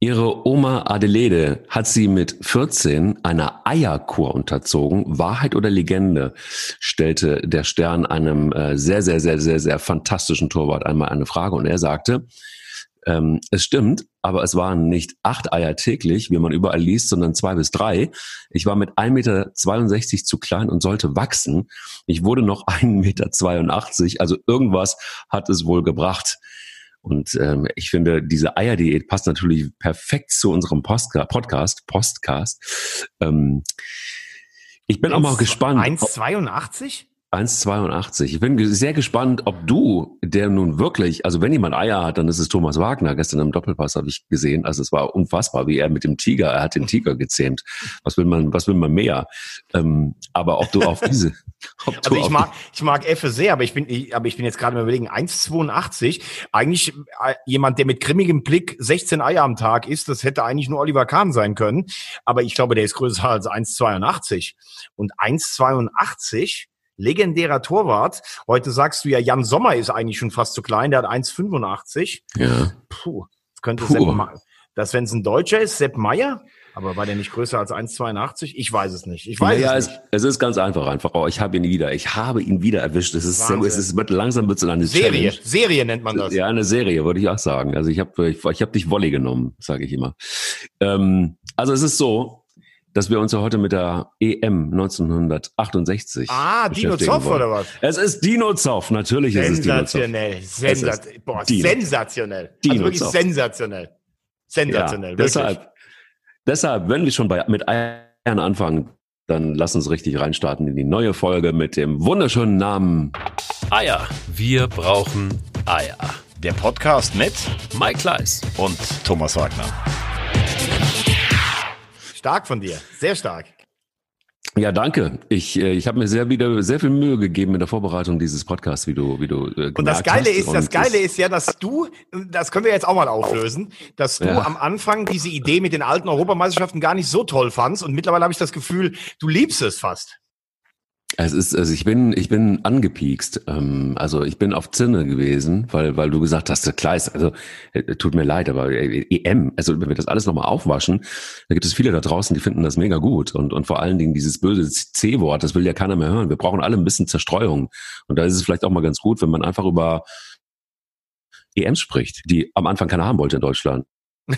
Ihre Oma Adelede hat sie mit 14 einer Eierkur unterzogen. Wahrheit oder Legende? stellte der Stern einem äh, sehr, sehr, sehr, sehr, sehr fantastischen Torwart einmal eine Frage und er sagte, ähm, es stimmt, aber es waren nicht acht Eier täglich, wie man überall liest, sondern zwei bis drei. Ich war mit 1,62 Meter zu klein und sollte wachsen. Ich wurde noch 1,82 Meter, also irgendwas hat es wohl gebracht. Und ähm, ich finde, diese Eierdiät passt natürlich perfekt zu unserem Postka Podcast. Postcast. Ähm, ich bin 1, auch mal gespannt. 1,82? 1,82. Ich bin sehr gespannt, ob du, der nun wirklich, also wenn jemand Eier hat, dann ist es Thomas Wagner. Gestern im Doppelpass habe ich gesehen. Also es war unfassbar, wie er mit dem Tiger, er hat den Tiger gezähmt. Was will man, was will man mehr? Ähm, aber ob du auf diese, ob du also ich mag, ich mag Effe sehr, aber ich bin, ich, aber ich bin jetzt gerade mal überlegen, 1,82. Eigentlich äh, jemand, der mit grimmigem Blick 16 Eier am Tag isst, das hätte eigentlich nur Oliver Kahn sein können. Aber ich glaube, der ist größer als 1,82. Und 1,82 legendärer Torwart. Heute sagst du ja, Jan Sommer ist eigentlich schon fast zu klein, der hat 1,85. Ja. Puh, das könnte Puh. Sepp das, wenn es ein Deutscher ist, Sepp Meier? Aber war der nicht größer als 1,82? Ich weiß es nicht. Ich weiß naja, es, nicht. Es, es ist ganz einfach, einfach. Oh, ich habe ihn wieder. Ich habe ihn wieder erwischt. Es ist, Wahnsinn. es ist wird langsam wird es eine Serie. Challenge. Serie nennt man das. Ja, eine Serie, würde ich auch sagen. Also ich habe ich, ich hab dich Volley genommen, sage ich immer. Ähm, also es ist so, dass wir uns ja heute mit der EM 1968 Ah, Dino Zoff wollen. oder was? Es ist Dino Zoff, natürlich ist es Dino Zoff. Sensationell, sensationell. Dino also wirklich Zoff. sensationell. Sensationell, ja, deshalb, deshalb, wenn wir schon bei, mit Eiern anfangen, dann lass uns richtig reinstarten in die neue Folge mit dem wunderschönen Namen Eier. Wir brauchen Eier. Der Podcast mit Mike Kleiss und Thomas Wagner. Stark von dir, sehr stark. Ja, danke. Ich, äh, ich habe mir sehr wieder sehr viel Mühe gegeben in der Vorbereitung dieses Podcasts, wie du, wie du äh, Und das Geile ist, das Geile ist ja, dass du, das können wir jetzt auch mal auflösen, dass du ja. am Anfang diese Idee mit den alten Europameisterschaften gar nicht so toll fandst und mittlerweile habe ich das Gefühl, du liebst es fast. Es ist, also ich bin, ich bin angepiekst. Ähm, also ich bin auf Zinne gewesen, weil, weil du gesagt hast, klar ist, also äh, tut mir leid, aber äh, EM, also wenn wir das alles nochmal aufwaschen, da gibt es viele da draußen, die finden das mega gut. Und, und vor allen Dingen dieses böse C-Wort, das will ja keiner mehr hören. Wir brauchen alle ein bisschen Zerstreuung. Und da ist es vielleicht auch mal ganz gut, wenn man einfach über EMs spricht, die am Anfang keiner haben wollte in Deutschland.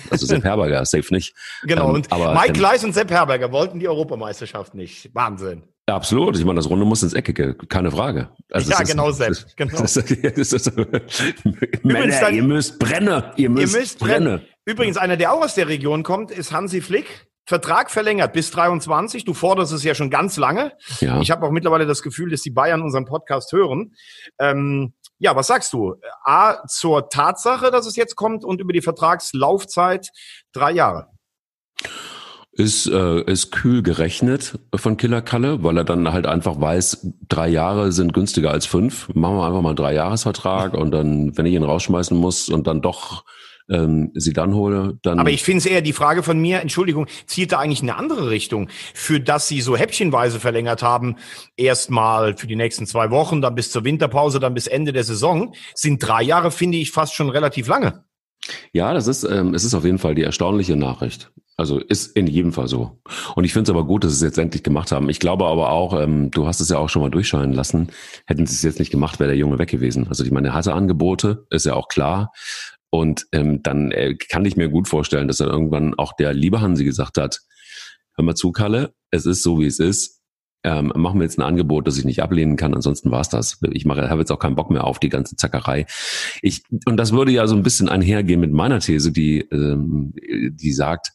Also Sepp Herberger, safe nicht. Genau, ähm, und aber, Mike Leis und Sepp Herberger wollten die Europameisterschaft nicht. Wahnsinn. Ja, absolut. Ich meine, das Runde muss ins Eckige, keine Frage. Also ja, genau, Sepp. Genau. Das, das, das, Männer, dann, ihr müsst brennen. Ihr müsst, ihr müsst brennen. brennen. Übrigens, einer, der auch aus der Region kommt, ist Hansi Flick. Vertrag verlängert bis 23. Du forderst es ja schon ganz lange. Ja. Ich habe auch mittlerweile das Gefühl, dass die Bayern unseren Podcast hören. Ähm, ja, was sagst du? A, zur Tatsache, dass es jetzt kommt und über die Vertragslaufzeit drei Jahre ist, äh, ist kühl gerechnet von Killer Kalle, weil er dann halt einfach weiß, drei Jahre sind günstiger als fünf. Machen wir einfach mal einen Dreijahresvertrag und dann, wenn ich ihn rausschmeißen muss und dann doch ähm, sie dann hole, dann. Aber ich finde es eher die Frage von mir, Entschuldigung, zielt da eigentlich in eine andere Richtung, für das sie so häppchenweise verlängert haben, erstmal für die nächsten zwei Wochen, dann bis zur Winterpause, dann bis Ende der Saison, sind drei Jahre, finde ich, fast schon relativ lange. Ja, das ist, ähm, es ist auf jeden Fall die erstaunliche Nachricht. Also ist in jedem Fall so. Und ich finde es aber gut, dass sie es jetzt endlich gemacht haben. Ich glaube aber auch, ähm, du hast es ja auch schon mal durchscheinen lassen, hätten sie es jetzt nicht gemacht, wäre der Junge weg gewesen. Also ich meine, er hatte Angebote, ist ja auch klar. Und ähm, dann äh, kann ich mir gut vorstellen, dass dann irgendwann auch der liebe Hansi gesagt hat, hör mal zu, Kalle, es ist so, wie es ist ähm, machen wir jetzt ein Angebot, das ich nicht ablehnen kann. Ansonsten war's das. Ich mache, habe jetzt auch keinen Bock mehr auf die ganze Zackerei. Ich und das würde ja so ein bisschen einhergehen mit meiner These, die ähm, die sagt,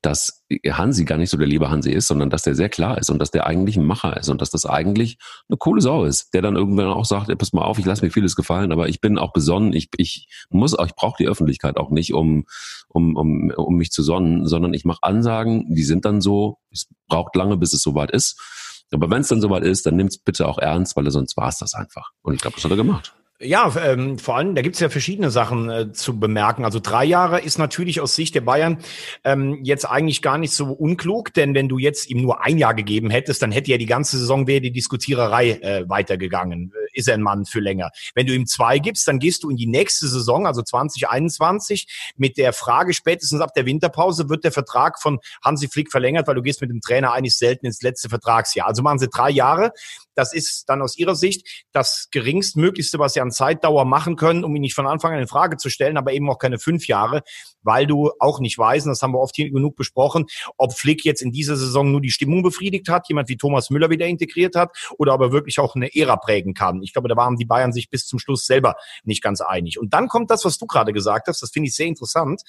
dass Hansi gar nicht so der liebe Hansi ist, sondern dass der sehr klar ist und dass der eigentlich ein Macher ist und dass das eigentlich eine coole Sau ist, der dann irgendwann auch sagt, ey, pass mal auf, ich lasse mir vieles gefallen, aber ich bin auch besonnen, ich, ich muss, ich brauche die Öffentlichkeit auch nicht, um, um, um, um mich zu sonnen, sondern ich mache Ansagen, die sind dann so, es braucht lange, bis es soweit ist. Aber wenn es dann soweit ist, dann nimmt's bitte auch ernst, weil sonst war es das einfach. Und ich glaube, das hat er gemacht. Ja, ähm, vor allem, da gibt's ja verschiedene Sachen äh, zu bemerken. Also drei Jahre ist natürlich aus Sicht der Bayern ähm, jetzt eigentlich gar nicht so unklug, denn wenn du jetzt ihm nur ein Jahr gegeben hättest, dann hätte ja die ganze Saison wäre die Diskutiererei äh, weitergegangen. Ist er ein Mann für länger. Wenn du ihm zwei gibst, dann gehst du in die nächste Saison, also 2021, mit der Frage, spätestens ab der Winterpause wird der Vertrag von Hansi Flick verlängert, weil du gehst mit dem Trainer eigentlich selten ins letzte Vertragsjahr. Also machen sie drei Jahre. Das ist dann aus ihrer Sicht das geringstmöglichste, was sie an Zeitdauer machen können, um ihn nicht von Anfang an in Frage zu stellen, aber eben auch keine fünf Jahre, weil du auch nicht weißt, das haben wir oft hier genug besprochen, ob Flick jetzt in dieser Saison nur die Stimmung befriedigt hat, jemand wie Thomas Müller wieder integriert hat, oder ob er wirklich auch eine Ära prägen kann. Ich glaube, da waren die Bayern sich bis zum Schluss selber nicht ganz einig. Und dann kommt das, was du gerade gesagt hast, das finde ich sehr interessant.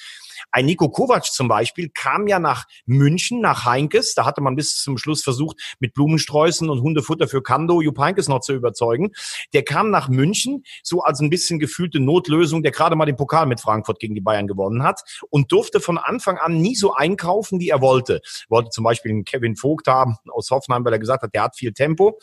Ein Nico Kovac zum Beispiel kam ja nach München, nach Heinkes. Da hatte man bis zum Schluss versucht, mit Blumensträußen und Hundefutter für Kando Jupp Heinkes noch zu überzeugen. Der kam nach München, so als ein bisschen gefühlte Notlösung, der gerade mal den Pokal mit Frankfurt gegen die Bayern gewonnen hat und durfte von Anfang an nie so einkaufen, wie er wollte. Wollte zum Beispiel einen Kevin Vogt haben aus Hoffenheim, weil er gesagt hat, der hat viel Tempo.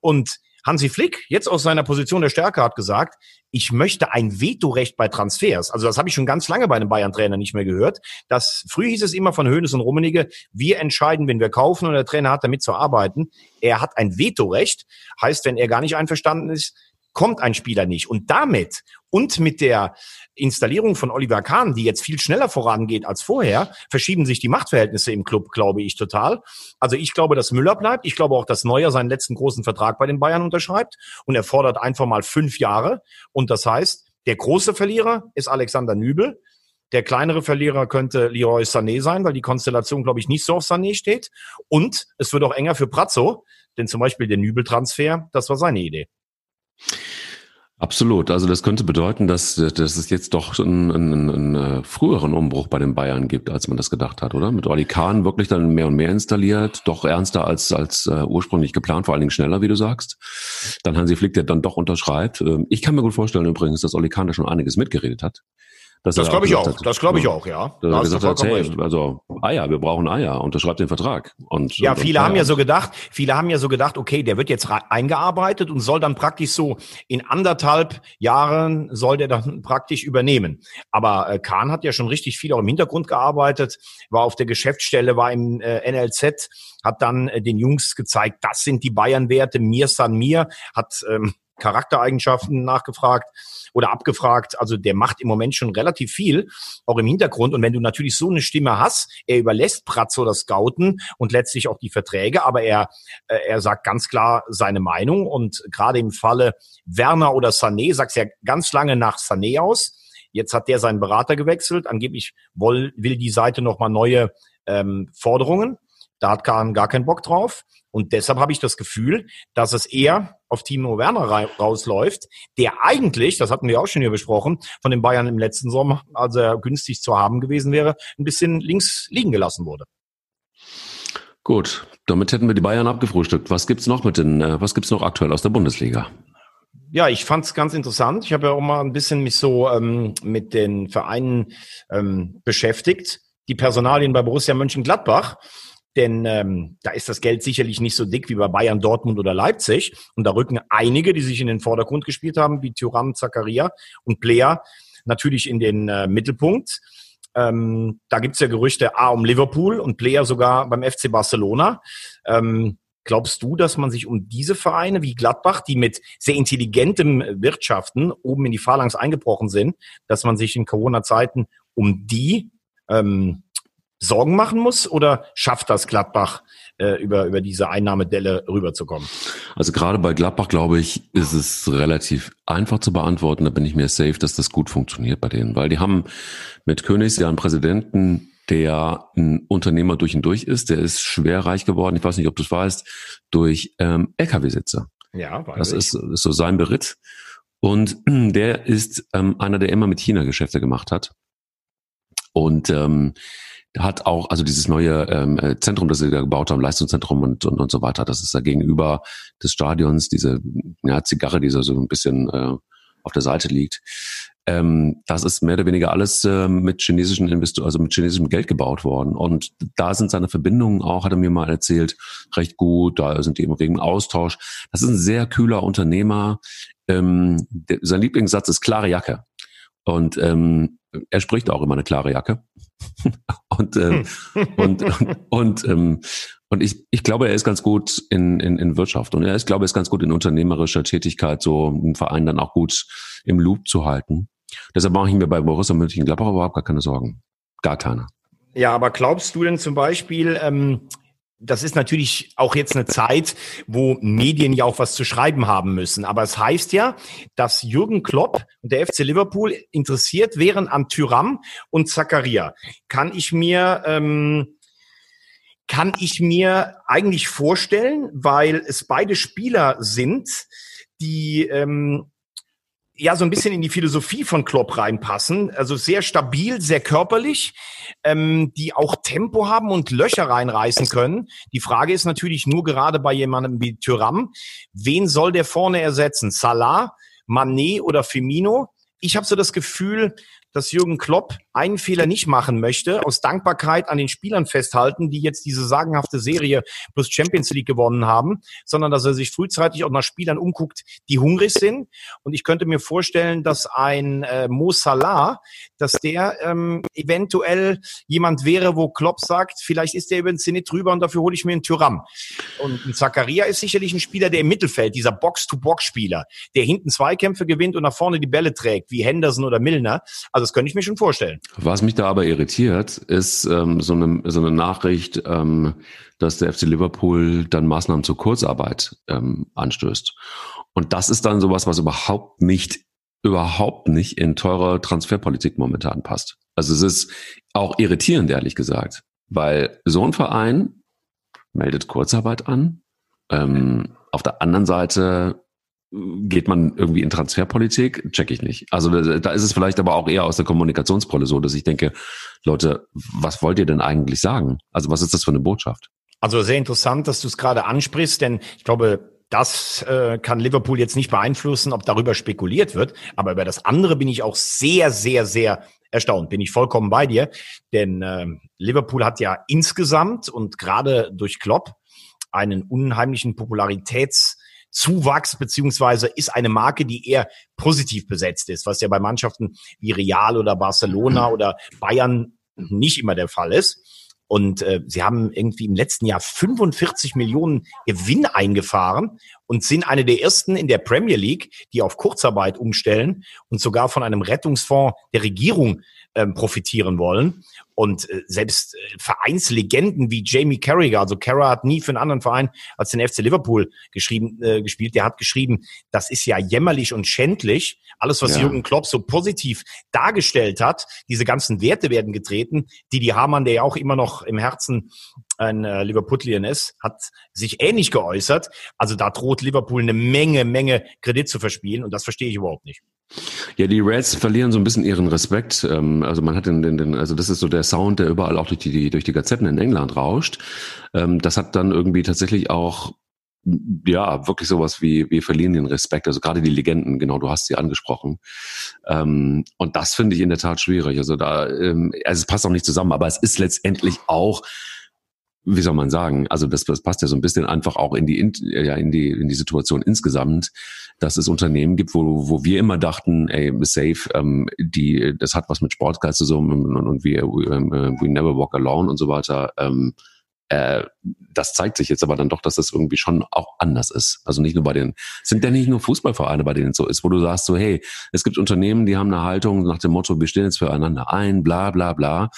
Und Hansi Flick, jetzt aus seiner Position der Stärke, hat gesagt, ich möchte ein Vetorecht bei Transfers. Also das habe ich schon ganz lange bei einem Bayern-Trainer nicht mehr gehört. Das früh hieß es immer von Hönes und Rummenigge, wir entscheiden, wenn wir kaufen und der Trainer hat damit zu arbeiten. Er hat ein Vetorecht, heißt, wenn er gar nicht einverstanden ist, kommt ein Spieler nicht. Und damit und mit der Installierung von Oliver Kahn, die jetzt viel schneller vorangeht als vorher, verschieben sich die Machtverhältnisse im Club, glaube ich, total. Also ich glaube, dass Müller bleibt. Ich glaube auch, dass Neuer seinen letzten großen Vertrag bei den Bayern unterschreibt und er fordert einfach mal fünf Jahre. Und das heißt, der große Verlierer ist Alexander Nübel. Der kleinere Verlierer könnte Leroy Sané sein, weil die Konstellation, glaube ich, nicht so auf Sané steht. Und es wird auch enger für Prazzo, denn zum Beispiel der Nübel-Transfer, das war seine Idee. Absolut. Also das könnte bedeuten, dass, dass es jetzt doch einen, einen, einen äh, früheren Umbruch bei den Bayern gibt, als man das gedacht hat, oder? Mit Oli Kahn wirklich dann mehr und mehr installiert, doch ernster als, als uh, ursprünglich geplant, vor allen Dingen schneller, wie du sagst. Dann Hansi Flick, der dann doch unterschreibt. Ähm, ich kann mir gut vorstellen übrigens, dass Oli Kahn da schon einiges mitgeredet hat. Das, glaube ich auch. Hat, das glaube ich auch, ja. Da hast gesagt hat, hey, also Eier, wir brauchen Eier, unterschreibt den Vertrag. Und, ja, und, viele haben ja so gedacht, viele haben ja so gedacht, okay, der wird jetzt eingearbeitet und soll dann praktisch so in anderthalb Jahren soll der dann praktisch übernehmen. Aber äh, Kahn hat ja schon richtig viel auch im Hintergrund gearbeitet, war auf der Geschäftsstelle, war im äh, NLZ, hat dann äh, den Jungs gezeigt, das sind die Bayern-Werte, mir san mir, hat ähm, Charaktereigenschaften nachgefragt oder abgefragt. Also der macht im Moment schon relativ viel, auch im Hintergrund. Und wenn du natürlich so eine Stimme hast, er überlässt Pratzo das Scouten und letztlich auch die Verträge, aber er, äh, er sagt ganz klar seine Meinung. Und gerade im Falle Werner oder Sané sagt er ganz lange nach Sané aus. Jetzt hat der seinen Berater gewechselt. Angeblich will, will die Seite nochmal neue ähm, Forderungen. Da hat Kahn gar keinen Bock drauf. Und deshalb habe ich das Gefühl, dass es eher auf Timo Werner rausläuft, der eigentlich, das hatten wir auch schon hier besprochen, von den Bayern im letzten Sommer, als er günstig zu haben gewesen wäre, ein bisschen links liegen gelassen wurde. Gut, damit hätten wir die Bayern abgefrühstückt. Was gibt's noch mit den, äh, was gibt's noch aktuell aus der Bundesliga? Ja, ich fand es ganz interessant. Ich habe ja auch mal ein bisschen mich so ähm, mit den Vereinen ähm, beschäftigt. Die Personalien bei Borussia Mönchengladbach denn ähm, da ist das Geld sicherlich nicht so dick wie bei Bayern, Dortmund oder Leipzig. Und da rücken einige, die sich in den Vordergrund gespielt haben, wie Thuram, Zakaria und Player, natürlich in den äh, Mittelpunkt. Ähm, da gibt's ja Gerüchte A um Liverpool und Player sogar beim FC Barcelona. Ähm, glaubst du, dass man sich um diese Vereine wie Gladbach, die mit sehr intelligentem Wirtschaften oben in die Phalanx eingebrochen sind, dass man sich in Corona-Zeiten um die ähm, Sorgen machen muss oder schafft das Gladbach äh, über, über diese Einnahmedelle rüberzukommen? Also gerade bei Gladbach, glaube ich, ist es relativ einfach zu beantworten. Da bin ich mir safe, dass das gut funktioniert bei denen, weil die haben mit Königs ja einen Präsidenten, der ein Unternehmer durch und durch ist. Der ist schwer reich geworden. Ich weiß nicht, ob du es weißt, durch ähm, LKW-Sitzer. Ja, weiß Das ist, ist so sein Beritt. Und der ist ähm, einer, der immer mit China Geschäfte gemacht hat. Und ähm, hat auch, also dieses neue ähm, äh, Zentrum, das sie da gebaut haben, Leistungszentrum und, und, und so weiter, das ist da gegenüber des Stadions, diese ja, Zigarre, die so ein bisschen äh, auf der Seite liegt. Ähm, das ist mehr oder weniger alles äh, mit chinesischen Investoren, also mit chinesischem Geld gebaut worden. Und da sind seine Verbindungen auch, hat er mir mal erzählt, recht gut. Da sind die immer wegen Austausch. Das ist ein sehr kühler Unternehmer. Ähm, der, sein Lieblingssatz ist klare Jacke. Und ähm, er spricht auch immer eine klare Jacke. und, ähm, hm. und, und, ähm, Und ich, ich glaube, er ist ganz gut in, in, in Wirtschaft und er ist, glaube ich, ganz gut in unternehmerischer Tätigkeit, so einen Verein dann auch gut im Loop zu halten. Deshalb mache ich mir bei Borussia Mönchengladbach überhaupt gar keine Sorgen. Gar keine. Ja, aber glaubst du denn zum Beispiel, ähm, das ist natürlich auch jetzt eine Zeit, wo Medien ja auch was zu schreiben haben müssen. Aber es heißt ja, dass Jürgen Klopp und der FC Liverpool interessiert wären an Tyram und Zakaria. Kann ich mir ähm, kann ich mir eigentlich vorstellen, weil es beide Spieler sind, die ähm, ja so ein bisschen in die Philosophie von Klopp reinpassen. Also sehr stabil, sehr körperlich, ähm, die auch Tempo haben und Löcher reinreißen können. Die Frage ist natürlich nur gerade bei jemandem wie Tyram, wen soll der vorne ersetzen? Salah, Manet oder Firmino? Ich habe so das Gefühl, dass Jürgen Klopp einen Fehler nicht machen möchte, aus Dankbarkeit an den Spielern festhalten, die jetzt diese sagenhafte Serie plus Champions League gewonnen haben, sondern dass er sich frühzeitig auch nach Spielern umguckt, die hungrig sind. Und ich könnte mir vorstellen, dass ein äh, Mo Salah, dass der ähm, eventuell jemand wäre, wo Klopp sagt, vielleicht ist der über den Zenit drüber und dafür hole ich mir einen Tyram. Und ein Zakaria ist sicherlich ein Spieler, der im Mittelfeld, dieser Box-to-Box-Spieler, der hinten Zweikämpfe gewinnt und nach vorne die Bälle trägt, wie Henderson oder Milner. Also das könnte ich mir schon vorstellen. Was mich da aber irritiert, ist ähm, so, eine, so eine Nachricht, ähm, dass der FC Liverpool dann Maßnahmen zur Kurzarbeit ähm, anstößt. Und das ist dann sowas, was überhaupt nicht, überhaupt nicht in teurer Transferpolitik momentan passt. Also es ist auch irritierend, ehrlich gesagt, weil so ein Verein meldet Kurzarbeit an. Ähm, auf der anderen Seite geht man irgendwie in Transferpolitik? Check ich nicht. Also da, ist es vielleicht aber auch eher aus der Kommunikationsbrille so, dass ich denke, Leute, was wollt ihr denn eigentlich sagen? Also was ist das für eine Botschaft? Also sehr interessant, dass du es gerade ansprichst, denn ich glaube, das äh, kann Liverpool jetzt nicht beeinflussen, ob darüber spekuliert wird. Aber über das andere bin ich auch sehr, sehr, sehr erstaunt. Bin ich vollkommen bei dir. Denn äh, Liverpool hat ja insgesamt und gerade durch Klopp einen unheimlichen Popularitäts Zuwachs beziehungsweise ist eine Marke, die eher positiv besetzt ist, was ja bei Mannschaften wie Real oder Barcelona mhm. oder Bayern nicht immer der Fall ist. Und äh, sie haben irgendwie im letzten Jahr 45 Millionen Gewinn eingefahren und sind eine der ersten in der Premier League, die auf Kurzarbeit umstellen und sogar von einem Rettungsfonds der Regierung ähm, profitieren wollen. Und äh, selbst äh, Vereinslegenden wie Jamie Carragher, also Carragher hat nie für einen anderen Verein als den FC Liverpool geschrieben, äh, gespielt. Der hat geschrieben, das ist ja jämmerlich und schändlich. Alles, was ja. Jürgen Klopp so positiv dargestellt hat, diese ganzen Werte werden getreten. Didi Hamann, der ja auch immer noch im Herzen ein äh, Liverpoolian ist, hat sich ähnlich geäußert. Also da droht Liverpool eine Menge, Menge Kredit zu verspielen und das verstehe ich überhaupt nicht. Ja, die Reds verlieren so ein bisschen ihren Respekt. Ähm, also man hat den, den, den, also das ist so der Sound, der überall auch durch die, durch die Gazetten in England rauscht. Ähm, das hat dann irgendwie tatsächlich auch ja, wirklich sowas wie, wir verlieren den Respekt, also gerade die Legenden, genau, du hast sie angesprochen. Ähm, und das finde ich in der Tat schwierig. Also da, also es passt auch nicht zusammen, aber es ist letztendlich auch wie soll man sagen, also das, das passt ja so ein bisschen einfach auch in die, in, ja, in die, in die Situation insgesamt, dass es Unternehmen gibt, wo, wo wir immer dachten, ey, safe, ähm, die, das hat was mit Sportgeist zu tun und, und, wir, we, ähm, we never walk alone und so weiter. Ähm, äh, das zeigt sich jetzt aber dann doch, dass das irgendwie schon auch anders ist. Also nicht nur bei den, sind denn nicht nur Fußballvereine, bei denen es so ist, wo du sagst so, hey, es gibt Unternehmen, die haben eine Haltung nach dem Motto, wir stehen jetzt füreinander ein, bla bla bla.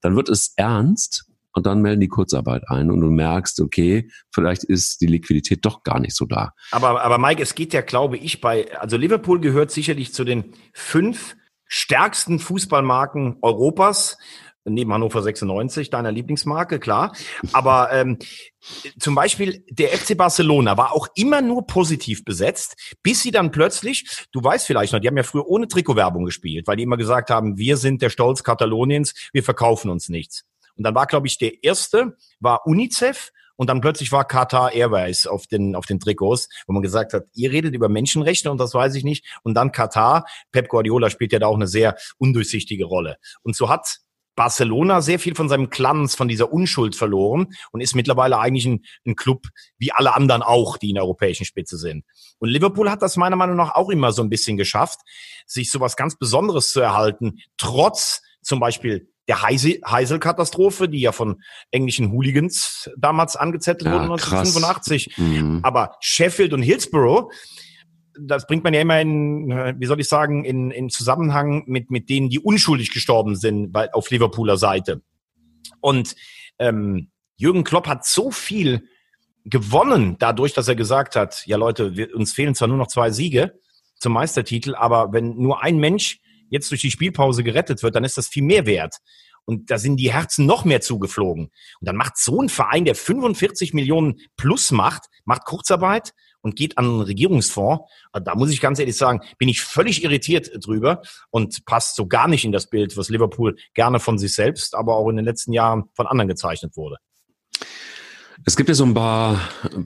Dann wird es ernst und dann melden die Kurzarbeit ein und du merkst, okay, vielleicht ist die Liquidität doch gar nicht so da. Aber, aber Mike, es geht ja, glaube ich, bei, also Liverpool gehört sicherlich zu den fünf stärksten Fußballmarken Europas neben Hannover 96, deiner Lieblingsmarke, klar. Aber ähm, zum Beispiel der FC Barcelona war auch immer nur positiv besetzt, bis sie dann plötzlich, du weißt vielleicht noch, die haben ja früher ohne Trikotwerbung gespielt, weil die immer gesagt haben, wir sind der Stolz Kataloniens, wir verkaufen uns nichts. Und dann war, glaube ich, der erste, war UNICEF. Und dann plötzlich war Qatar Airways auf den, auf den Trikots, wo man gesagt hat, ihr redet über Menschenrechte und das weiß ich nicht. Und dann Katar. Pep Guardiola spielt ja da auch eine sehr undurchsichtige Rolle. Und so hat Barcelona sehr viel von seinem Glanz, von dieser Unschuld verloren und ist mittlerweile eigentlich ein, ein, Club wie alle anderen auch, die in der europäischen Spitze sind. Und Liverpool hat das meiner Meinung nach auch immer so ein bisschen geschafft, sich so was ganz Besonderes zu erhalten, trotz zum Beispiel der Heisel-Katastrophe, die ja von englischen Hooligans damals angezettelt Ja, wurde, krass. 1985. Mhm. Aber Sheffield und Hillsborough, das bringt man ja immer in, wie soll ich sagen, in, in Zusammenhang mit, mit denen, die unschuldig gestorben sind bei, auf Liverpooler Seite. Und ähm, Jürgen Klopp hat so viel gewonnen dadurch, dass er gesagt hat, ja Leute, wir, uns fehlen zwar nur noch zwei Siege zum Meistertitel, aber wenn nur ein Mensch jetzt durch die Spielpause gerettet wird, dann ist das viel mehr wert. Und da sind die Herzen noch mehr zugeflogen. Und dann macht so ein Verein, der 45 Millionen plus macht, macht Kurzarbeit und geht an einen Regierungsfonds. Also Da muss ich ganz ehrlich sagen, bin ich völlig irritiert drüber und passt so gar nicht in das Bild, was Liverpool gerne von sich selbst, aber auch in den letzten Jahren von anderen gezeichnet wurde. Es gibt ja so ein paar,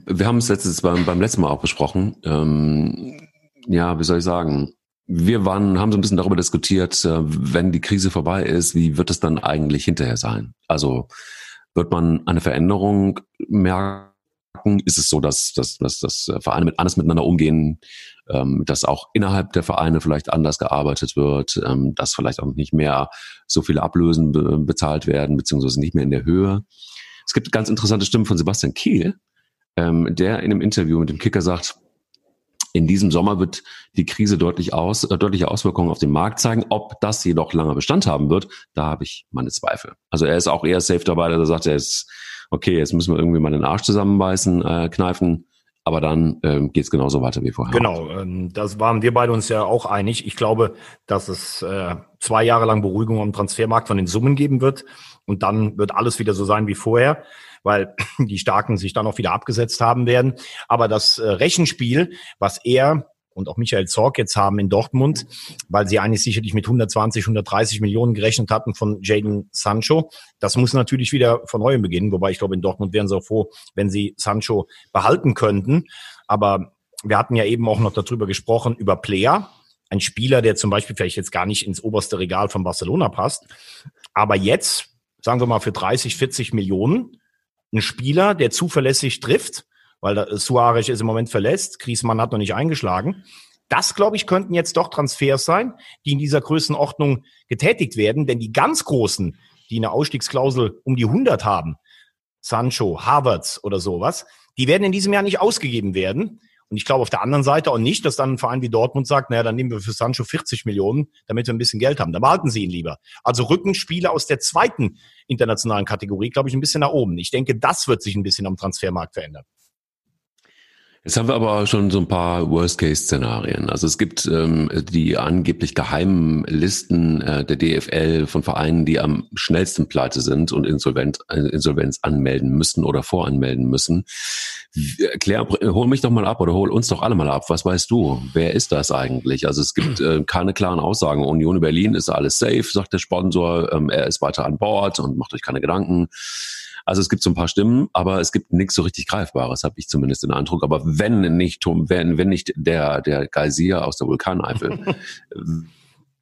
wir haben es letztes beim, beim letzten Mal auch besprochen. Ähm, ja, wie soll ich sagen? Wir waren, haben so ein bisschen darüber diskutiert, äh, wenn die Krise vorbei ist, wie wird es dann eigentlich hinterher sein? Also wird man eine Veränderung merken? Ist es so, dass, dass, dass, dass Vereine mit anders miteinander umgehen, ähm, dass auch innerhalb der Vereine vielleicht anders gearbeitet wird, ähm, dass vielleicht auch nicht mehr so viele Ablösen be bezahlt werden, beziehungsweise nicht mehr in der Höhe? Es gibt ganz interessante Stimmen von Sebastian Kehl, ähm, der in einem Interview mit dem Kicker sagt, in diesem Sommer wird die Krise deutlich aus, äh, deutliche Auswirkungen auf den Markt zeigen. Ob das jedoch lange Bestand haben wird, da habe ich meine Zweifel. Also er ist auch eher safe dabei, dass er sagt, er ist, okay, jetzt müssen wir irgendwie mal den Arsch zusammenbeißen, äh, kneifen, aber dann ähm, geht es genauso weiter wie vorher. Genau, ähm, das waren wir beide uns ja auch einig. Ich glaube, dass es äh, zwei Jahre lang Beruhigung am Transfermarkt von den Summen geben wird und dann wird alles wieder so sein wie vorher, weil die Starken sich dann auch wieder abgesetzt haben werden. Aber das äh, Rechenspiel, was er und auch Michael Zorg jetzt haben in Dortmund, weil sie eigentlich sicherlich mit 120, 130 Millionen gerechnet hatten von Jaden Sancho. Das muss natürlich wieder von neuem beginnen, wobei ich glaube, in Dortmund wären sie auch froh, wenn sie Sancho behalten könnten. Aber wir hatten ja eben auch noch darüber gesprochen, über Player. Ein Spieler, der zum Beispiel vielleicht jetzt gar nicht ins oberste Regal von Barcelona passt. Aber jetzt, sagen wir mal, für 30, 40 Millionen, ein Spieler, der zuverlässig trifft, weil da Suarez ist im Moment verletzt, Griezmann hat noch nicht eingeschlagen. Das, glaube ich, könnten jetzt doch Transfers sein, die in dieser Größenordnung getätigt werden, denn die ganz Großen, die eine Ausstiegsklausel um die 100 haben, Sancho, Harvards oder sowas, die werden in diesem Jahr nicht ausgegeben werden. Und ich glaube auf der anderen Seite auch nicht, dass dann ein Verein wie Dortmund sagt, naja, dann nehmen wir für Sancho 40 Millionen, damit wir ein bisschen Geld haben. Dann behalten sie ihn lieber. Also rücken Spieler aus der zweiten internationalen Kategorie, glaube ich, ein bisschen nach oben. Ich denke, das wird sich ein bisschen am Transfermarkt verändern. Jetzt haben wir aber schon so ein paar Worst-Case-Szenarien. Also es gibt ähm, die angeblich geheimen Listen äh, der DFL von Vereinen, die am schnellsten pleite sind und Insolvent, äh, Insolvenz anmelden müssen oder voranmelden müssen. Erklär, hol mich doch mal ab oder hol uns doch alle mal ab. Was weißt du? Wer ist das eigentlich? Also es gibt äh, keine klaren Aussagen. Union Berlin ist alles safe, sagt der Sponsor. Ähm, er ist weiter an Bord und macht euch keine Gedanken. Also es gibt so ein paar Stimmen, aber es gibt nichts so richtig Greifbares, habe ich zumindest den Eindruck. Aber wenn nicht, wenn, wenn nicht der, der Geysir aus der Vulkaneifel,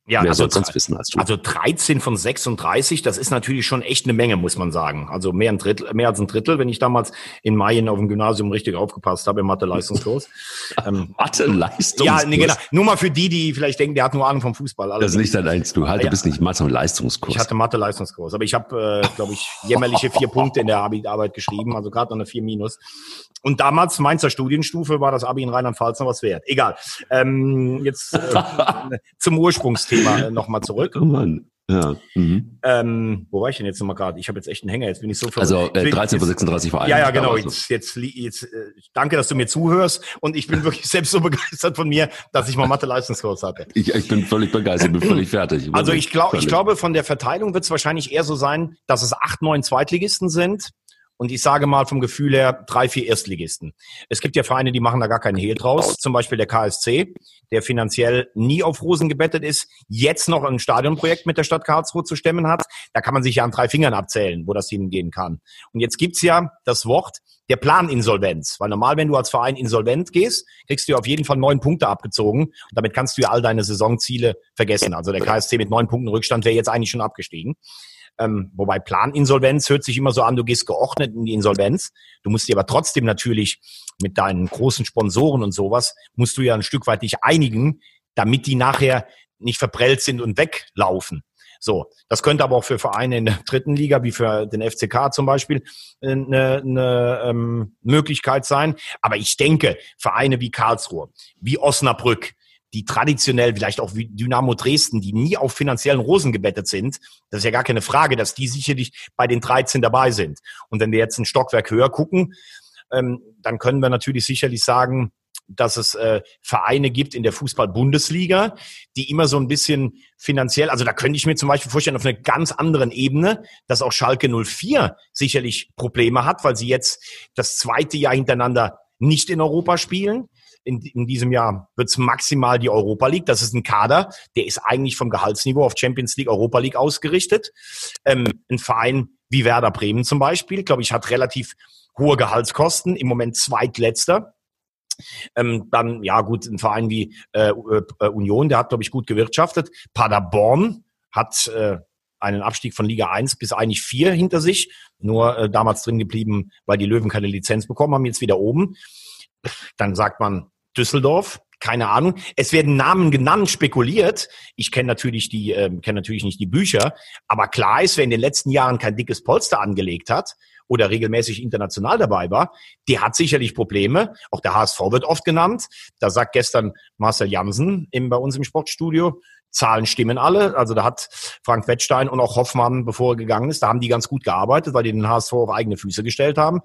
Ja, wer also, sonst wissen als du? also 13 von 36, das ist natürlich schon echt eine Menge, muss man sagen. Also mehr, ein Drittel, mehr als ein Drittel, wenn ich damals in Mayen auf dem Gymnasium richtig aufgepasst habe im Mathe-Leistungskurs. ähm, Mathe-Leistung. ja, nee, genau. Nur mal für die, die vielleicht denken, der hat nur Ahnung vom Fußball. Das ist nicht dein Eins. Du halt, Ja. du bist nicht Mathe-Leistungskurs. Ich hatte Mathe-Leistungskurs, aber ich habe, äh, glaube ich, jämmerliche vier Punkte in der Abi-Arbeit geschrieben, also gerade noch eine vier Minus. Und damals, Mainzer Studienstufe, war das Abi in Rheinland-Pfalz noch was wert. Egal. Ähm, jetzt äh, zum Ursprungsthema äh, nochmal zurück. oh Mann. Ja. Mhm. Ähm, wo war ich denn jetzt nochmal gerade? Ich habe jetzt echt einen Hänger, jetzt bin ich so verrückt. Also äh, Ich will- 13 von jetzt- 36 Vereinen. Ja, ja, genau. Also, Jetzt, jetzt, jetzt, äh, danke, dass du mir zuhörst. Und ich bin wirklich selbst so begeistert von mir, dass ich mal Mathe-Leistungskurs hatte. Ich, ich bin völlig begeistert, bin völlig fertig. Also ich glaube, ich Völlig. glaube, von der Verteilung wird es wahrscheinlich eher so sein, dass es acht, neun Zweitligisten sind. Und ich sage mal vom Gefühl her drei, vier Erstligisten. Es gibt ja Vereine, die machen da gar keinen Hehl draus. Zum Beispiel der KSC, der finanziell nie auf Rosen gebettet ist, jetzt noch ein Stadionprojekt mit der Stadt Karlsruhe zu stemmen hat. Da kann man sich ja an drei Fingern abzählen, wo das hingehen kann. Und jetzt gibt's ja das Wort der Planinsolvenz. Weil normal, wenn du als Verein insolvent gehst, kriegst du auf jeden Fall neun Punkte abgezogen. Und damit kannst du ja all deine Saisonziele vergessen. Also der KSC mit neun Punkten Rückstand wäre jetzt eigentlich schon abgestiegen. Ähm, wobei Planinsolvenz hört sich immer so an, du gehst geordnet in die Insolvenz. Du musst dir aber trotzdem natürlich mit deinen großen Sponsoren und sowas, musst du ja ein Stück weit dich einigen, damit die nachher nicht verprellt sind und weglaufen. So, das könnte aber auch für Vereine in der dritten Liga, wie für den FCK zum Beispiel, eine, eine ähm, Möglichkeit sein. Aber ich denke, Vereine wie Karlsruhe, wie Osnabrück, die traditionell, vielleicht auch wie Dynamo Dresden, die nie auf finanziellen Rosen gebettet sind, das ist ja gar keine Frage, dass die sicherlich bei den 13 dabei sind. Und wenn wir jetzt ein Stockwerk höher gucken, ähm, dann können wir natürlich sicherlich sagen, dass es äh, Vereine gibt in der Fußball-Bundesliga, die immer so ein bisschen finanziell, also da könnte ich mir zum Beispiel vorstellen, auf einer ganz anderen Ebene, dass auch Schalke 04 sicherlich Probleme hat, weil sie jetzt das zweite Jahr hintereinander nicht in Europa spielen. In, in diesem Jahr wird es maximal die Europa League. Das ist ein Kader, der ist eigentlich vom Gehaltsniveau auf Champions League, Europa League ausgerichtet. Ähm, ein Verein wie Werder Bremen zum Beispiel, glaube ich, hat relativ hohe Gehaltskosten, im Moment zweitletzter. Ähm, dann, ja gut, ein Verein wie äh, äh, Union, der hat, glaube ich, gut gewirtschaftet. Paderborn hat äh, einen Abstieg von Liga 1 bis eigentlich 4 hinter sich, nur äh, damals drin geblieben, weil die Löwen keine Lizenz bekommen haben, jetzt wieder oben. Dann sagt man Düsseldorf, keine Ahnung. Es werden Namen genannt, spekuliert. Ich kenne natürlich die, äh, kenne natürlich nicht die Bücher, aber klar ist, wer in den letzten Jahren kein dickes Polster angelegt hat oder regelmäßig international dabei war, der hat sicherlich Probleme. Auch der HSV wird oft genannt. Da sagt gestern Marcel Jansen im, bei uns im Sportstudio, Zahlen stimmen alle. Also da hat Frank Wettstein und auch Hoffmann, bevor er gegangen ist, da haben die ganz gut gearbeitet, weil die den HSV auf eigene Füße gestellt haben.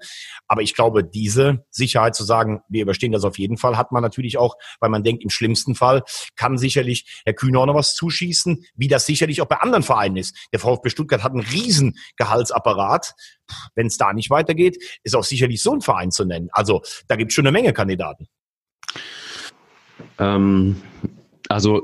Aber ich glaube, diese Sicherheit zu sagen, wir überstehen das auf jeden Fall, hat man natürlich auch, weil man denkt, im schlimmsten Fall kann sicherlich Herr Kühner auch noch was zuschießen, wie das sicherlich auch bei anderen Vereinen ist. Der VfB Stuttgart hat einen riesen Gehaltsapparat. Wenn es da nicht weitergeht, ist auch sicherlich so ein Verein zu nennen. Also da gibt es schon eine Menge Kandidaten. Ähm, also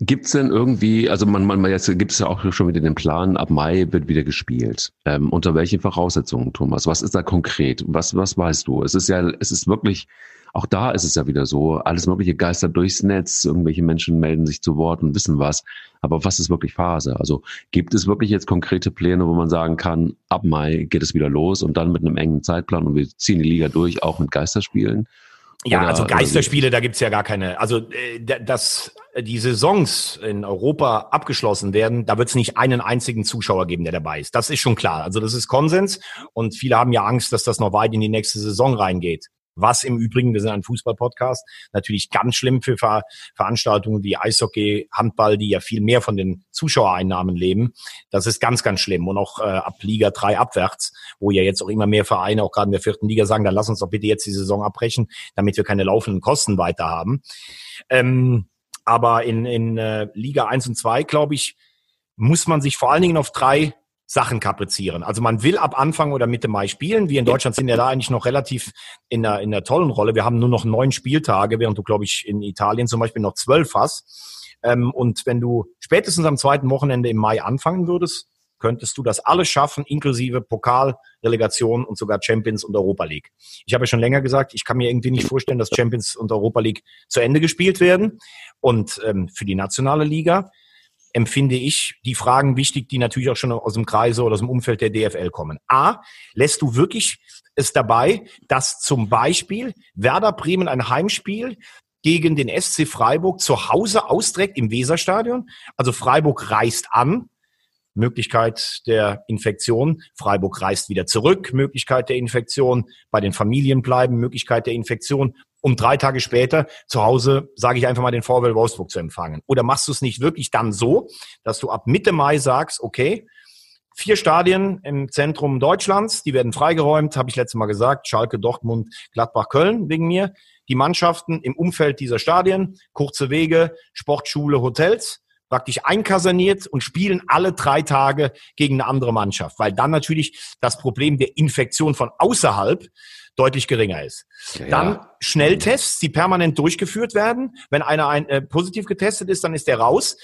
Gibt es denn irgendwie, also man, man jetzt gibt es ja auch schon wieder den Plan, ab Mai wird wieder gespielt. Ähm, unter welchen Voraussetzungen, Thomas? Was ist da konkret? Was, was weißt du? Es ist ja, es ist wirklich, auch da ist es ja wieder so, alles mögliche Geister durchs Netz, irgendwelche Menschen melden sich zu Wort und wissen was. Aber was ist wirklich Phase? Also gibt es wirklich jetzt konkrete Pläne, wo man sagen kann, ab Mai geht es wieder los und dann mit einem engen Zeitplan und wir ziehen die Liga durch, auch mit Geisterspielen? Ja, Oder, also Geisterspiele, da gibt's ja gar keine. Also äh, dass die Saisons in Europa abgeschlossen werden, da wird's nicht einen einzigen Zuschauer geben, der dabei ist. Das ist schon klar. Also das ist Konsens und viele haben ja Angst, dass das noch weit in die nächste Saison reingeht. Was im Übrigen, wir sind ein Fußball-Podcast, natürlich ganz schlimm für Ver Veranstaltungen wie Eishockey, Handball, die ja viel mehr von den Zuschauereinnahmen leben. Das ist ganz, ganz schlimm. Und auch äh, ab Liga 3 abwärts, wo ja jetzt auch immer mehr Vereine, auch gerade in der vierten Liga, sagen, dann lass uns doch bitte jetzt die Saison abbrechen, damit wir keine laufenden Kosten weiter haben. Ähm, aber in, in äh, Liga 1 und 2, glaube ich, muss man sich vor allen Dingen auf drei Sachen kaprizieren. Also man will ab Anfang oder Mitte Mai spielen. Wir in Deutschland sind ja da eigentlich noch relativ in einer, in einer tollen Rolle. Wir haben nur noch neun Spieltage, während du, glaube ich, in Italien zum Beispiel noch zwölf hast. Ähm, und wenn du spätestens am zweiten Wochenende im Mai anfangen würdest, könntest du das alles schaffen, inklusive Pokal, Relegation und sogar Champions und Europa League. Ich habe ja schon länger gesagt, ich kann mir irgendwie nicht vorstellen, dass Champions und Europa League zu Ende gespielt werden. Und ähm, für die nationale Liga empfinde ich die Fragen wichtig, die natürlich auch schon aus dem Kreise oder aus dem Umfeld der DFL kommen. A, lässt du wirklich es dabei, dass zum Beispiel Werder Bremen ein Heimspiel gegen den SC Freiburg zu Hause austrägt im Weserstadion? Also Freiburg reist an, Möglichkeit der Infektion. Freiburg reist wieder zurück, Möglichkeit der Infektion. Bei den Familien bleiben, Möglichkeit der Infektion um drei Tage später zu Hause, sage ich einfach mal, den VW Wolfsburg zu empfangen? Oder machst du es nicht wirklich dann so, dass du ab Mitte Mai sagst, okay, vier Stadien im Zentrum Deutschlands, die werden freigeräumt, habe ich letztes Mal gesagt, Schalke, Dortmund, Gladbach, Köln wegen mir. Die Mannschaften im Umfeld dieser Stadien, kurze Wege, Sportschule, Hotels, praktisch einkaserniert und spielen alle drei Tage gegen eine andere Mannschaft, weil dann natürlich das Problem der Infektion von außerhalb deutlich geringer ist. Ja. Dann Schnelltests, die permanent durchgeführt werden. Wenn einer ein, äh, positiv getestet ist, dann ist der raus.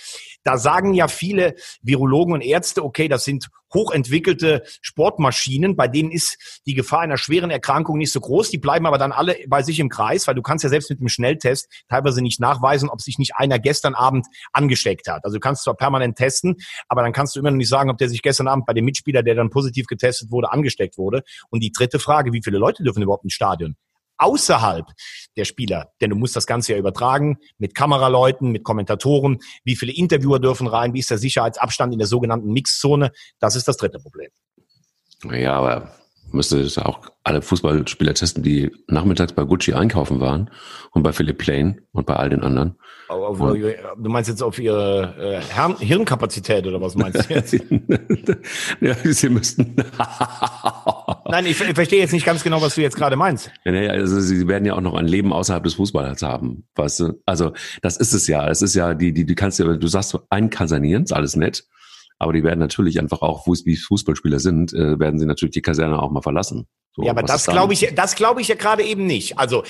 Da sagen ja viele Virologen und Ärzte, okay, das sind hochentwickelte Sportmaschinen, bei denen ist die Gefahr einer schweren Erkrankung nicht so groß. Die bleiben aber dann alle bei sich im Kreis, weil du kannst ja selbst mit dem Schnelltest teilweise nicht nachweisen, ob sich nicht einer gestern Abend angesteckt hat. Also du kannst zwar permanent testen, aber dann kannst du immer noch nicht sagen, ob der sich gestern Abend bei dem Mitspieler, der dann positiv getestet wurde, angesteckt wurde. Und die dritte Frage, wie viele Leute dürfen überhaupt ins Stadion? außerhalb der Spieler, denn du musst das Ganze ja übertragen mit Kameraleuten, mit Kommentatoren, wie viele Interviewer dürfen rein, wie ist der Sicherheitsabstand in der sogenannten Mixzone, das ist das dritte Problem. Ja, aber müsste auch alle Fußballspieler testen, die nachmittags bei Gucci einkaufen waren und bei Philipp Plain und bei all den anderen. Auf, und, du meinst jetzt auf ihre äh, Hirnkapazität oder was meinst du jetzt? ja, sie müssten. Nein, ich, ich, verstehe jetzt nicht ganz genau, was du jetzt gerade meinst. Ja, nee, also sie werden ja auch noch ein Leben außerhalb des Fußballers haben, weißt du? Also das ist es ja. Es ist ja die, die, du kannst ja, du sagst einen kasernieren, ist alles nett. Aber die werden natürlich einfach auch, wie Fußballspieler sind, äh, werden sie natürlich die Kaserne auch mal verlassen. So, ja, aber das glaube ich, das glaube ich ja gerade eben nicht. Also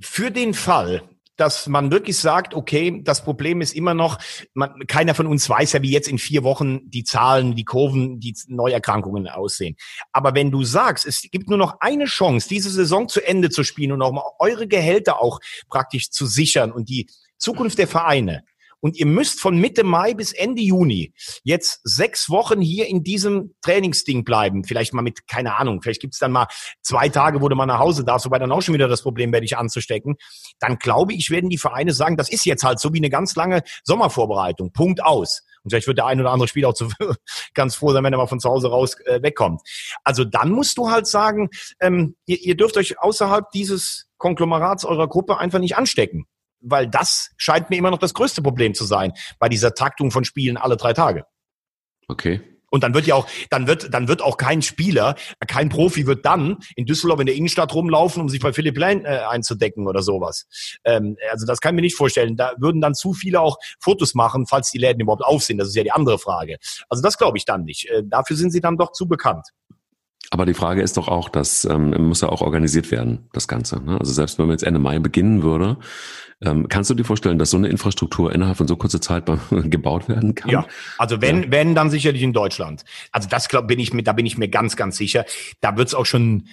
für den Fall, dass man wirklich sagt, okay, das Problem ist immer noch, man, keiner von uns weiß ja, wie jetzt in vier Wochen die Zahlen, die Kurven, die Neuerkrankungen aussehen. Aber wenn du sagst, es gibt nur noch eine Chance, diese Saison zu Ende zu spielen und auch mal eure Gehälter auch praktisch zu sichern und die Zukunft der Vereine, und ihr müsst von Mitte Mai bis Ende Juni jetzt sechs Wochen hier in diesem Trainingsding bleiben. Vielleicht mal mit, keine Ahnung, vielleicht gibt's dann mal zwei Tage, wo du mal nach Hause darfst, wobei dann auch schon wieder das Problem wäre, dich anzustecken. Dann glaube ich, werden die Vereine sagen, das ist jetzt halt so wie eine ganz lange Sommervorbereitung. Punkt aus. Und vielleicht wird der ein oder andere Spieler auch zu, ganz froh sein, wenn er mal von zu Hause raus äh, wegkommt. Also dann musst du halt sagen, ähm, ihr, ihr dürft euch außerhalb dieses Konglomerats eurer Gruppe einfach nicht anstecken weil das scheint mir immer noch das größte Problem zu sein bei dieser Taktung von Spielen alle drei Tage. Okay. Und dann wird ja auch, dann wird, dann wird auch kein Spieler, kein Profi wird dann in Düsseldorf in der Innenstadt rumlaufen, um sich bei Philipp Lane äh, einzudecken oder sowas. Ähm, also das kann ich mir nicht vorstellen. Da würden dann zu viele auch Fotos machen, falls die Läden überhaupt auf sind. Das ist ja die andere Frage. Also das glaube ich dann nicht. Äh, dafür sind sie dann doch zu bekannt. Aber die Frage ist doch auch, das ähm, muss ja auch organisiert werden, das Ganze. Ne? Also selbst wenn man jetzt Ende Mai beginnen würde, ähm, kannst du dir vorstellen, dass so eine Infrastruktur innerhalb von so kurzer Zeit gebaut werden kann? Ja, also wenn, ja. wenn, dann sicherlich in Deutschland. Also das glaub, bin ich mir, da bin ich mir ganz, ganz sicher. Da wird es auch schon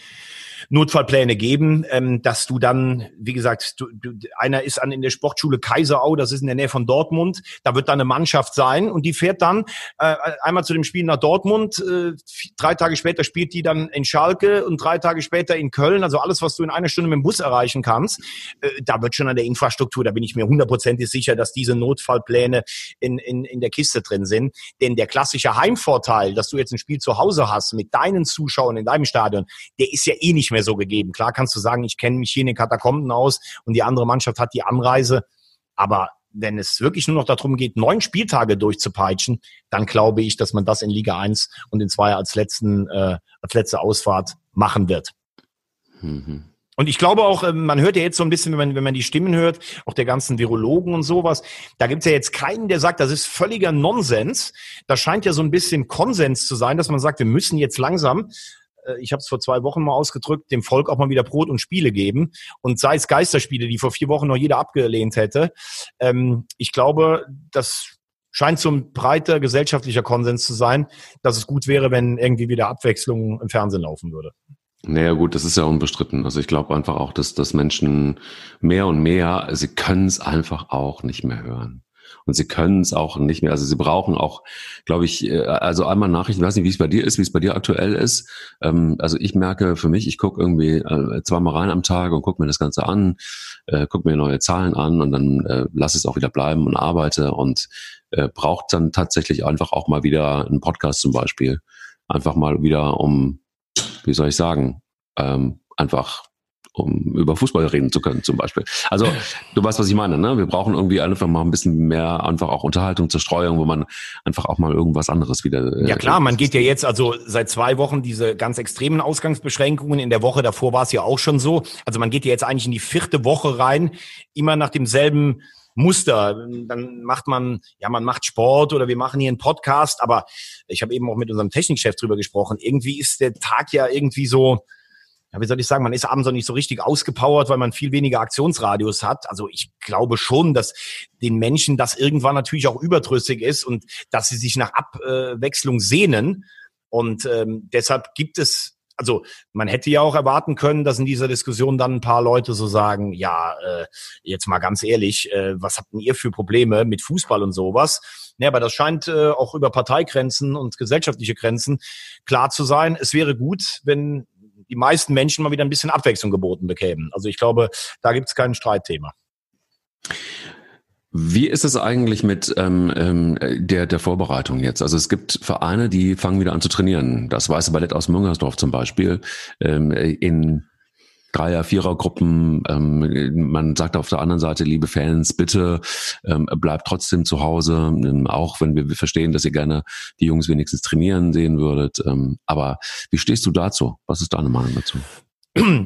Notfallpläne geben, ähm, dass du dann, wie gesagt, du, du, einer ist an in der Sportschule Kaiserau, das ist in der Nähe von Dortmund, da wird dann eine Mannschaft sein und die fährt dann äh, einmal zu dem Spiel nach Dortmund, äh, drei Tage später spielt die dann in Schalke und drei Tage später in Köln, also alles, was du in einer Stunde mit dem Bus erreichen kannst, äh, da wird schon an der Infrastruktur, da bin ich mir hundertprozentig sicher, dass diese Notfallpläne in, in, in der Kiste drin sind, denn der klassische Heimvorteil, dass du jetzt ein Spiel zu Hause hast mit deinen Zuschauern in deinem Stadion, der ist ja eh nicht mehr so gegeben. Klar kannst du sagen, ich kenne mich hier in den Katakomben aus und die andere Mannschaft hat die Anreise. Aber wenn es wirklich nur noch darum geht, neun Spieltage durchzupeitschen, dann glaube ich, dass man das in Liga 1 und in 2 als letzten, äh, als letzte Ausfahrt machen wird. Mhm. Und ich glaube auch, äh, man hört ja jetzt so ein bisschen, wenn man, wenn man die Stimmen hört, auch der ganzen Virologen und sowas, da gibt's ja jetzt keinen, der sagt, das ist völliger Nonsens. Da scheint ja so ein bisschen Konsens zu sein, dass man sagt, wir müssen jetzt langsam ich habe es vor zwei Wochen mal ausgedrückt, dem Volk auch mal wieder Brot und Spiele geben. Und sei es Geisterspiele, die vor vier Wochen noch jeder abgelehnt hätte. Ähm, ich glaube, das scheint so ein breiter gesellschaftlicher Konsens zu sein, dass es gut wäre, wenn irgendwie wieder Abwechslung im Fernsehen laufen würde. Naja gut, das ist ja unbestritten. Also ich glaube einfach auch, dass, dass Menschen mehr und mehr, sie können es einfach auch nicht mehr hören und sie können es auch nicht mehr. Also sie brauchen auch, glaube ich, äh, also einmal Nachrichten, ich weiß nicht, wie es bei dir ist, wie es bei dir aktuell ist. Ähm, also ich merke für mich, ich gucke irgendwie äh, zweimal rein am Tag und gucke mir das Ganze an, äh, gucke mir neue Zahlen an und dann äh, lasse es auch wieder bleiben und arbeite und äh, braucht dann tatsächlich einfach auch mal wieder einen Podcast zum Beispiel. Einfach mal wieder um, wie soll ich sagen, ähm, einfach um über Fußball reden zu können, zum Beispiel. Also du weißt, was ich meine, ne? Wir brauchen irgendwie einfach mal ein bisschen mehr einfach auch Unterhaltung zur Streuung, wo man einfach auch mal irgendwas anderes wieder. Äh, ja klar, man geht ja jetzt also seit zwei Wochen diese ganz extremen Ausgangsbeschränkungen. In der Woche davor war es ja auch schon so. Also man geht ja jetzt eigentlich in die vierte Woche rein, immer nach demselben Muster. Dann macht man, ja, man macht Sport oder wir machen hier einen Podcast, aber ich habe eben auch mit unserem Technikchef drüber gesprochen. Irgendwie ist der Tag ja irgendwie so, ja, wie soll ich sagen, man ist abends noch nicht so richtig ausgepowert, weil man viel weniger Aktionsradius hat. Also ich glaube schon, dass den Menschen das irgendwann natürlich auch überdrüssig ist und dass sie sich nach Abwechslung sehnen. Und ähm, deshalb gibt es, also man hätte ja auch erwarten können, dass in dieser Diskussion dann ein paar Leute so sagen, ja, äh, jetzt mal ganz ehrlich, äh, was habt denn ihr für Probleme mit Fußball und sowas? Ja, aber das scheint äh, auch über Parteigrenzen und gesellschaftliche Grenzen klar zu sein. Es wäre gut, wenn die meisten Menschen mal wieder ein bisschen Abwechslung geboten bekämen. Also ich glaube, da gibt es kein Streitthema. Wie ist es eigentlich mit ähm, ähm, der, der Vorbereitung jetzt? Also es gibt Vereine, die fangen wieder an zu trainieren. Das Weiße Ballett aus Müngersdorf zum Beispiel. Ähm, in Dreier-, Vierer-Gruppen. Ähm, man sagt auf der anderen Seite, liebe Fans, bitte ähm, bleibt trotzdem zu Hause, ähm, auch wenn wir verstehen, dass ihr gerne die Jungs wenigstens trainieren sehen würdet. Ähm, aber wie stehst du dazu? Was ist deine Meinung dazu?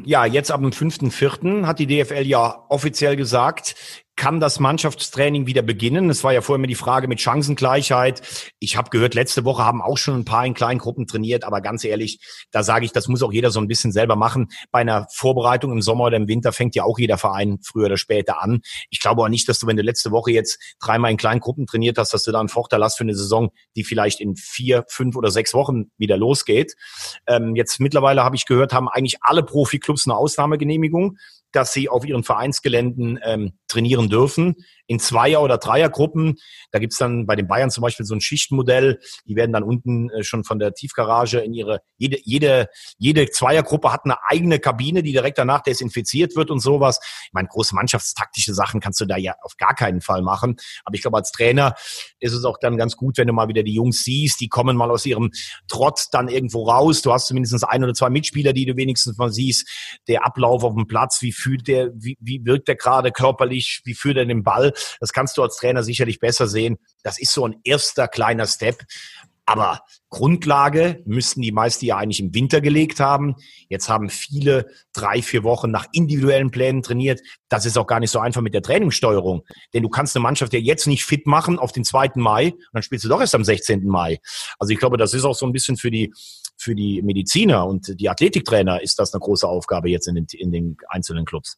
Ja, jetzt ab dem 5.4. hat die DFL ja offiziell gesagt, kann das Mannschaftstraining wieder beginnen? Es war ja vorher immer die Frage mit Chancengleichheit. Ich habe gehört, letzte Woche haben auch schon ein paar in kleinen Gruppen trainiert, aber ganz ehrlich, da sage ich, das muss auch jeder so ein bisschen selber machen. Bei einer Vorbereitung im Sommer oder im Winter fängt ja auch jeder Verein früher oder später an. Ich glaube auch nicht, dass du, wenn du letzte Woche jetzt dreimal in kleinen Gruppen trainiert hast, dass du da einen Vorteil hast für eine Saison, die vielleicht in vier, fünf oder sechs Wochen wieder losgeht. Ähm, jetzt mittlerweile habe ich gehört, haben eigentlich alle Profiklubs eine Ausnahmegenehmigung dass sie auf ihren Vereinsgeländen ähm, trainieren dürfen in Zweier- oder Dreiergruppen. Da gibt's dann bei den Bayern zum Beispiel so ein Schichtmodell. Die werden dann unten äh, schon von der Tiefgarage in ihre, jede, jede, jede Zweiergruppe hat eine eigene Kabine, die direkt danach desinfiziert wird und sowas. Ich meine, große mannschaftstaktische Sachen kannst du da ja auf gar keinen Fall machen. Aber ich glaube, als Trainer ist es auch dann ganz gut, wenn du mal wieder die Jungs siehst, die kommen mal aus ihrem Trott dann irgendwo raus. Du hast zumindest ein oder zwei Mitspieler, die du wenigstens mal siehst. Der Ablauf auf dem Platz, wie fühlt der, wie, wie wirkt der gerade körperlich, wie führt er den Ball? Das kannst du als Trainer sicherlich besser sehen. Das ist so ein erster kleiner Step. Aber Grundlage müssten die meisten ja eigentlich im Winter gelegt haben. Jetzt haben viele drei, vier Wochen nach individuellen Plänen trainiert. Das ist auch gar nicht so einfach mit der Trainingssteuerung. Denn du kannst eine Mannschaft ja jetzt nicht fit machen auf den 2. Mai und dann spielst du doch erst am 16. Mai. Also ich glaube, das ist auch so ein bisschen für die, für die Mediziner und die Athletiktrainer ist das eine große Aufgabe jetzt in den, in den einzelnen Clubs.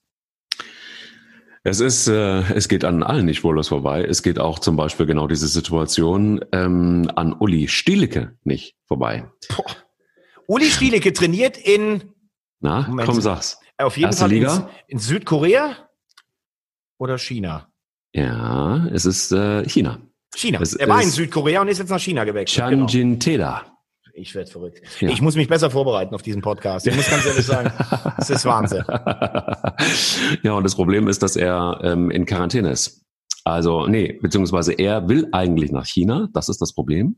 Es ist, äh, es geht an allen nicht wohllos vorbei. Es geht auch zum Beispiel genau diese Situation ähm, an Uli Stielicke nicht vorbei. Boah. Uli Stielicke trainiert in Na, Moment, komm, sag's. Auf jeden Erste Fall Liga? In, in, Südkorea oder China? Ja, es ist äh, China. China. Es er war in Südkorea und ist jetzt nach China gewechselt. Chanjin genau. Teda. Ich werde verrückt. Ja. Ich muss mich besser vorbereiten auf diesen Podcast. Ich muss ganz ehrlich sagen, das ist Wahnsinn. Ja, und das Problem ist, dass er ähm, in Quarantäne ist. Also, nee, beziehungsweise er will eigentlich nach China. Das ist das Problem.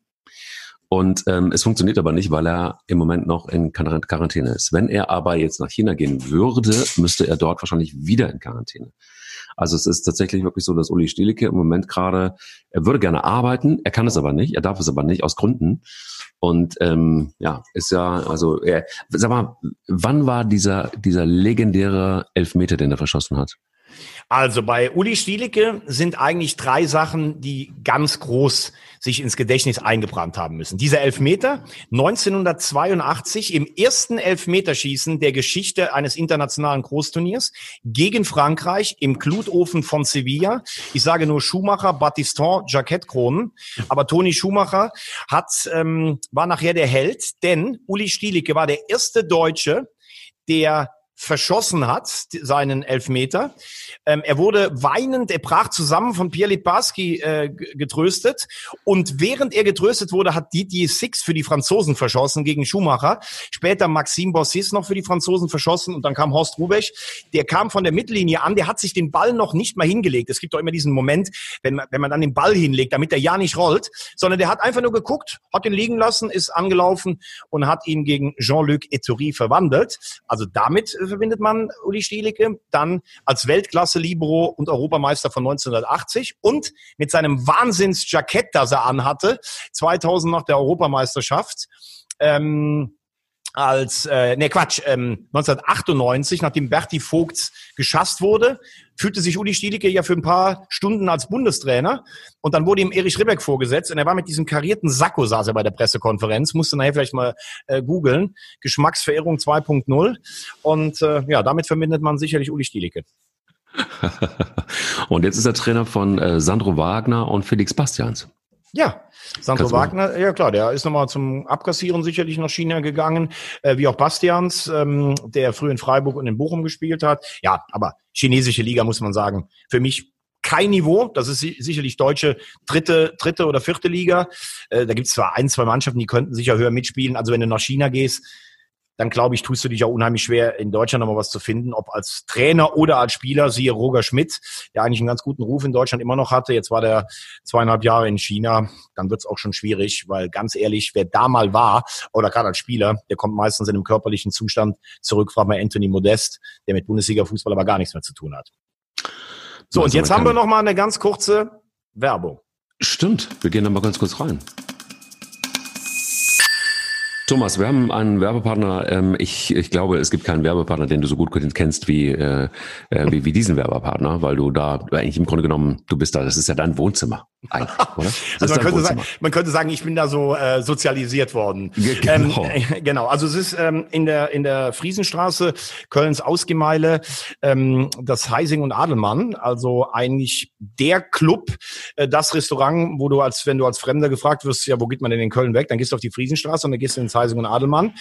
Und ähm, es funktioniert aber nicht, weil er im Moment noch in Quarantäne ist. Wenn er aber jetzt nach China gehen würde, müsste er dort wahrscheinlich wieder in Quarantäne. Also es ist tatsächlich wirklich so, dass Uli Stielicke im Moment gerade, er würde gerne arbeiten, er kann es aber nicht, er darf es aber nicht aus Gründen. Und ähm, ja, ist ja, also er, sag mal, wann war dieser, dieser legendäre Elfmeter, den er verschossen hat? Also bei Uli Stielicke sind eigentlich drei Sachen, die ganz groß sich ins Gedächtnis eingebrannt haben müssen. Dieser Elfmeter 1982 im ersten Elfmeterschießen der Geschichte eines internationalen Großturniers gegen Frankreich im Glutofen von Sevilla. Ich sage nur Schumacher, Battiston, Jacquette Kronen. Aber Toni Schumacher hat, ähm, war nachher der Held, denn Uli Stielicke war der erste Deutsche, der verschossen hat, seinen Elfmeter. Ähm, er wurde weinend, er brach zusammen von Pierre Liparski äh, getröstet. Und während er getröstet wurde, hat Didier Six für die Franzosen verschossen gegen Schumacher. Später Maxime Bossis noch für die Franzosen verschossen und dann kam Horst Rubech. Der kam von der Mittellinie an, der hat sich den Ball noch nicht mal hingelegt. Es gibt doch immer diesen Moment, wenn man, wenn man dann den Ball hinlegt, damit der ja nicht rollt, sondern der hat einfach nur geguckt, hat ihn liegen lassen, ist angelaufen und hat ihn gegen Jean-Luc Ettori verwandelt. Also damit äh, verbindet man Uli Stielicke. Dann als Weltklasse-Libero und Europameister von 1980 und mit seinem Wahnsinns-Jackett, das er anhatte, 2000 nach der Europameisterschaft. Ähm, als, äh, ne Quatsch, ähm, 1998, nachdem Berti Vogts geschasst wurde, fühlte sich Uli Stielicke ja für ein paar Stunden als Bundestrainer und dann wurde ihm Erich Ribbeck vorgesetzt und er war mit diesem karierten Sakko, saß er bei der Pressekonferenz, musste nachher vielleicht mal äh, googeln, Geschmacksverehrung 2.0 und äh, ja, damit verbindet man sicherlich Uli Stielicke. und jetzt ist er Trainer von äh, Sandro Wagner und Felix Bastians. Ja, Sandro Wagner, ja klar, der ist nochmal zum Abkassieren sicherlich nach China gegangen, äh, wie auch Bastians, ähm, der früh in Freiburg und in Bochum gespielt hat. Ja, aber chinesische Liga muss man sagen, für mich kein Niveau. Das ist sicherlich deutsche dritte, dritte oder vierte Liga. Äh, da gibt es zwar ein, zwei Mannschaften, die könnten sicher höher mitspielen. Also wenn du nach China gehst, dann glaube ich, tust du dich auch unheimlich schwer, in Deutschland nochmal was zu finden, ob als Trainer oder als Spieler, siehe Roger Schmidt, der eigentlich einen ganz guten Ruf in Deutschland immer noch hatte. Jetzt war der zweieinhalb Jahre in China. Dann wird's auch schon schwierig, weil ganz ehrlich, wer da mal war, oder gerade als Spieler, der kommt meistens in einem körperlichen Zustand zurück, frag mal Anthony Modest, der mit Bundesliga-Fußball aber gar nichts mehr zu tun hat. So, und jetzt haben wir noch mal eine ganz kurze Werbung. Stimmt, wir gehen da mal ganz kurz rein. Thomas, wir haben einen Werbepartner. Ähm, ich, ich glaube, es gibt keinen Werbepartner, den du so gut kennst wie, äh, äh, wie, wie diesen Werbepartner, weil du da eigentlich im Grunde genommen, du bist da, das ist ja dein Wohnzimmer eigentlich, oder? also man könnte, sagen, man könnte sagen, ich bin da so äh, sozialisiert worden. Genau. Ähm, äh, genau. Also es ist ähm, in der in der Friesenstraße Kölns Ausgemeile ähm, das Heising und Adelmann. Also eigentlich der Club, äh, das Restaurant, wo du als wenn du als Fremder gefragt wirst, ja, wo geht man denn in Köln weg? Dann gehst du auf die Friesenstraße und dann gehst du ins Heising und Adelmann.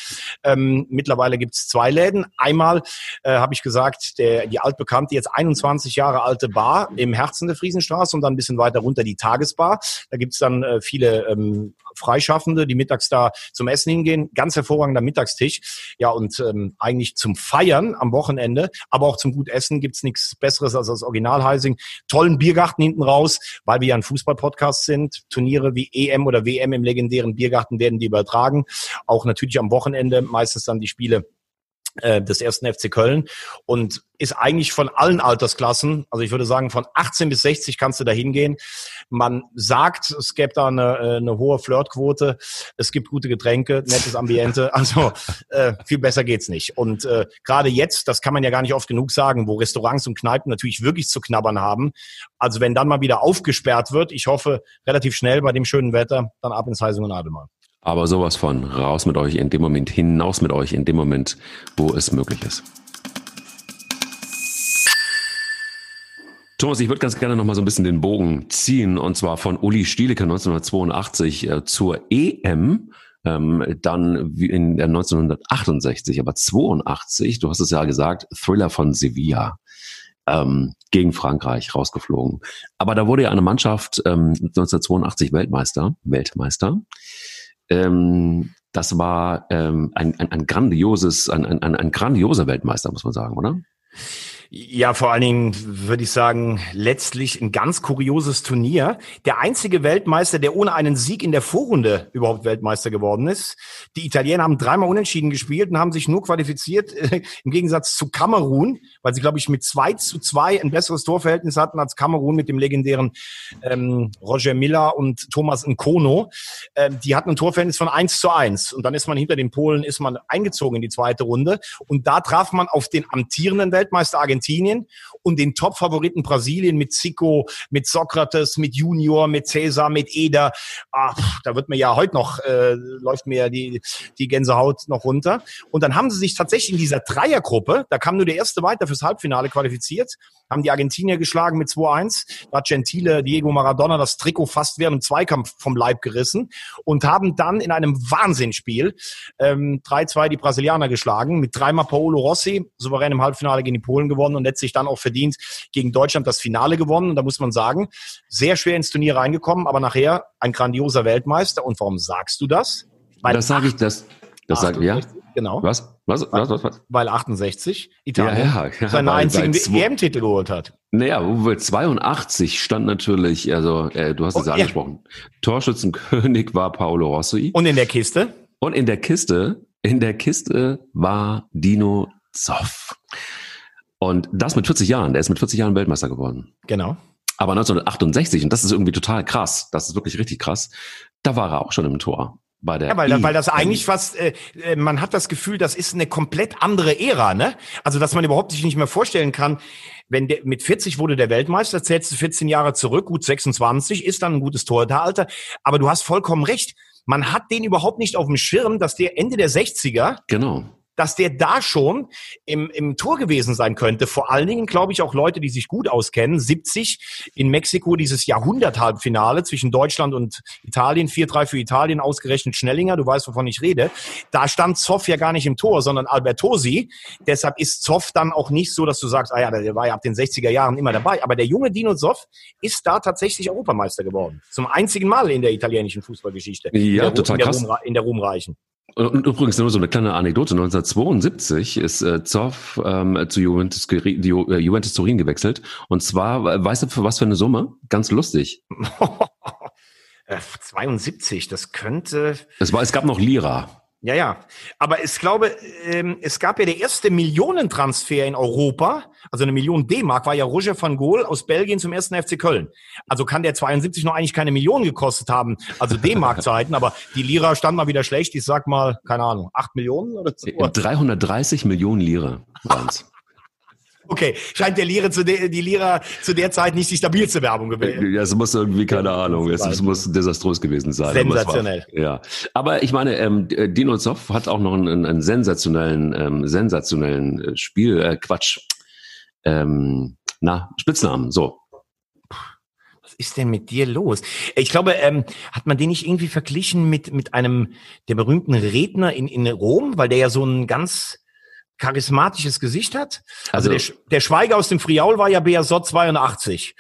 Ähm, mittlerweile gibt's zwei Läden. Einmal äh, habe ich gesagt, der die altbekannte jetzt 21 Jahre alte Bar im Herzen der Friesenstraße und dann ein bisschen weiter runter die Tagesbar. Da gibt's dann äh, viele ähm, Freischaffende, die mittags da zum Essen hingehen. Ganz hervorragender Mittagstisch. Ja, und ähm, eigentlich zum Feiern am Wochenende, aber auch zum gut Essen gibt's nichts Besseres als das Original Heising. Tollen Biergarten hinten raus, weil wir ja ein Fußballpodcast sind. Turniere wie EM oder WM im legendären Biergarten werden die übertragen. Auch natürlich am Wochenende meistens dann die Spiele äh, des ersten FC Köln und ist eigentlich von allen Altersklassen, also ich würde sagen von 18 bis 60 kannst du da hingehen. Man sagt, es gäbe da eine, äh, eine hohe Flirtquote, es gibt gute Getränke, nettes Ambiente, also äh, viel besser geht's nicht. Und äh, gerade jetzt, das kann man ja gar nicht oft genug sagen, wo Restaurants und Kneipen natürlich wirklich zu knabbern haben. Also wenn dann mal wieder aufgesperrt wird, ich hoffe relativ schnell bei dem schönen Wetter, dann ab ins Heising und Adelmann. Aber sowas von raus mit euch in dem Moment, hinaus mit euch in dem Moment, wo es möglich ist. Thomas, ich würde ganz gerne noch mal so ein bisschen den Bogen ziehen und zwar von Uli Stielecke 1982 äh, zur EM, ähm, dann in der 1968, aber 82, du hast es ja gesagt, Thriller von Sevilla ähm, gegen Frankreich rausgeflogen. Aber da wurde ja eine Mannschaft ähm, 1982 Weltmeister, Weltmeister. Ähm, das war ähm, ein, ein, ein grandioses, ein, ein, ein grandioser Weltmeister, muss man sagen, oder? Ja, vor allen Dingen würde ich sagen, letztlich ein ganz kurioses Turnier. Der einzige Weltmeister, der ohne einen Sieg in der Vorrunde überhaupt Weltmeister geworden ist. Die Italiener haben dreimal unentschieden gespielt und haben sich nur qualifiziert, äh, im Gegensatz zu Kamerun, weil sie, glaube ich, mit zwei zu zwei ein besseres Torverhältnis hatten als Kamerun mit dem legendären ähm, Roger Miller und Thomas Nkono. Ähm, die hatten ein Torverhältnis von eins zu eins Und dann ist man hinter den Polen, ist man eingezogen in die zweite Runde. Und da traf man auf den amtierenden Weltmeister Argentinien Argentinien und den Top-Favoriten Brasilien mit Zico, mit Sokrates, mit Junior, mit Cäsar, mit Eder. Ach, da wird mir ja heute noch, äh, läuft mir ja die, die Gänsehaut noch runter. Und dann haben sie sich tatsächlich in dieser Dreiergruppe, da kam nur der erste weiter fürs Halbfinale qualifiziert, haben die Argentinier geschlagen mit 2-1. Da Gentile Diego Maradona das Trikot fast während dem Zweikampf vom Leib gerissen und haben dann in einem Wahnsinnsspiel ähm, 3-2 die Brasilianer geschlagen, mit dreimal Paolo Rossi, souverän im Halbfinale gegen die Polen gewonnen und letztlich dann auch verdient gegen Deutschland das Finale gewonnen. Und da muss man sagen, sehr schwer ins Turnier reingekommen, aber nachher ein grandioser Weltmeister. Und warum sagst du das? Weil das sage ich, das, das sagt, ja. Genau. Was? Was? Was? Was? was? Weil 68 Italien ja, ja, ja, seinen einzigen EM-Titel geholt hat. Naja, 82 stand natürlich, also äh, du hast es oh, angesprochen, Torschützenkönig war Paolo Rossi. Und in der Kiste? Und in der Kiste, in der Kiste war Dino Zoff. Und das mit 40 Jahren, der ist mit 40 Jahren Weltmeister geworden. Genau. Aber 1968, und das ist irgendwie total krass, das ist wirklich richtig krass, da war er auch schon im Tor bei der. Ja, weil, weil das eigentlich fast, äh, äh, man hat das Gefühl, das ist eine komplett andere Ära, ne? Also, dass man überhaupt sich nicht mehr vorstellen kann, wenn der, mit 40 wurde der Weltmeister, zählst du 14 Jahre zurück, gut 26, ist dann ein gutes Torhüteralter. Aber du hast vollkommen recht. Man hat den überhaupt nicht auf dem Schirm, dass der Ende der 60er genau dass der da schon im, im Tor gewesen sein könnte. Vor allen Dingen, glaube ich, auch Leute, die sich gut auskennen. 70 in Mexiko dieses Jahrhundert-Halbfinale zwischen Deutschland und Italien. 4-3 für Italien, ausgerechnet Schnellinger. Du weißt, wovon ich rede. Da stand Zoff ja gar nicht im Tor, sondern Albertosi. Deshalb ist Zoff dann auch nicht so, dass du sagst, ah ja, der war ja ab den 60er Jahren immer dabei. Aber der junge Dino Zoff ist da tatsächlich Europameister geworden. Zum einzigen Mal in der italienischen Fußballgeschichte. Ja, in der, total in der krass. In der Ruhmreichen. Und übrigens nur so eine kleine Anekdote. 1972 ist äh, Zoff ähm, zu Juventus, die, äh, Juventus Turin gewechselt. Und zwar, äh, weißt du, für was für eine Summe? Ganz lustig. 72, das könnte. Es, war, es gab noch Lira. Ja, ja. Aber ich glaube, ähm, es gab ja der erste Millionentransfer in Europa, also eine Million D-Mark, war ja Roger van Gogh aus Belgien zum ersten FC Köln. Also kann der 72 noch eigentlich keine Million gekostet haben, also D-Mark-Zeiten, aber die Lira stand mal wieder schlecht. Ich sag mal, keine Ahnung, acht Millionen oder so. 330 Millionen Lira waren's. Okay, scheint der Lira zu der, die Lira zu der Zeit nicht die stabilste Werbung gewesen. Ja, es muss irgendwie, keine Ahnung, es, es muss desaströs gewesen sein. Sensationell. Aber war, ja, aber ich meine, ähm, Dino Zoff hat auch noch einen, einen sensationellen, ähm, sensationellen äh, Spiel, äh, Quatsch, ähm, na, Spitznamen, so. Was ist denn mit dir los? Ich glaube, ähm, hat man den nicht irgendwie verglichen mit, mit einem der berühmten Redner in, in Rom, weil der ja so ein ganz charismatisches Gesicht hat. Also, also der, der Schweiger aus dem Friaul war ja BSO 82.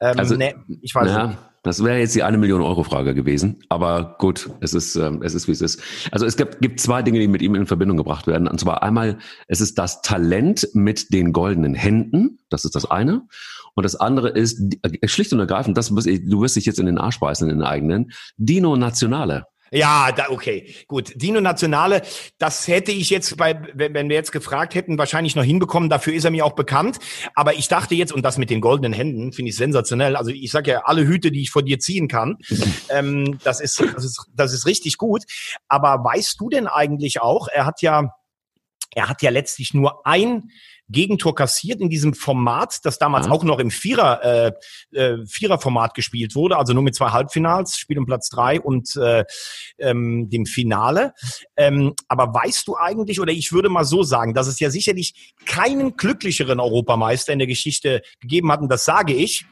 Ähm, also, ne, ich weiß ja, nicht. Das wäre jetzt die eine Million Euro Frage gewesen, aber gut, es ist ähm, es ist wie es ist. Also es gibt, gibt zwei Dinge, die mit ihm in Verbindung gebracht werden. Und zwar einmal, es ist das Talent mit den goldenen Händen, das ist das eine. Und das andere ist äh, schlicht und ergreifend, das du wirst dich jetzt in den Arsch beißen in den eigenen Dino Nationale. Ja, da, okay, gut. Dino Nationale, das hätte ich jetzt bei, wenn wir jetzt gefragt hätten, wahrscheinlich noch hinbekommen. Dafür ist er mir auch bekannt. Aber ich dachte jetzt, und das mit den goldenen Händen finde ich sensationell. Also ich sage ja, alle Hüte, die ich vor dir ziehen kann, ähm, das ist, das ist, das ist richtig gut. Aber weißt du denn eigentlich auch, er hat ja, er hat ja letztlich nur ein Gegentor kassiert in diesem Format, das damals ja. auch noch im Vierer, äh, äh, Vierer-Format gespielt wurde, also nur mit zwei Halbfinals, Spiel um Platz drei und äh, ähm, dem Finale. Ähm, aber weißt du eigentlich, oder ich würde mal so sagen, dass es ja sicherlich keinen glücklicheren Europameister in der Geschichte gegeben hat, und das sage ich,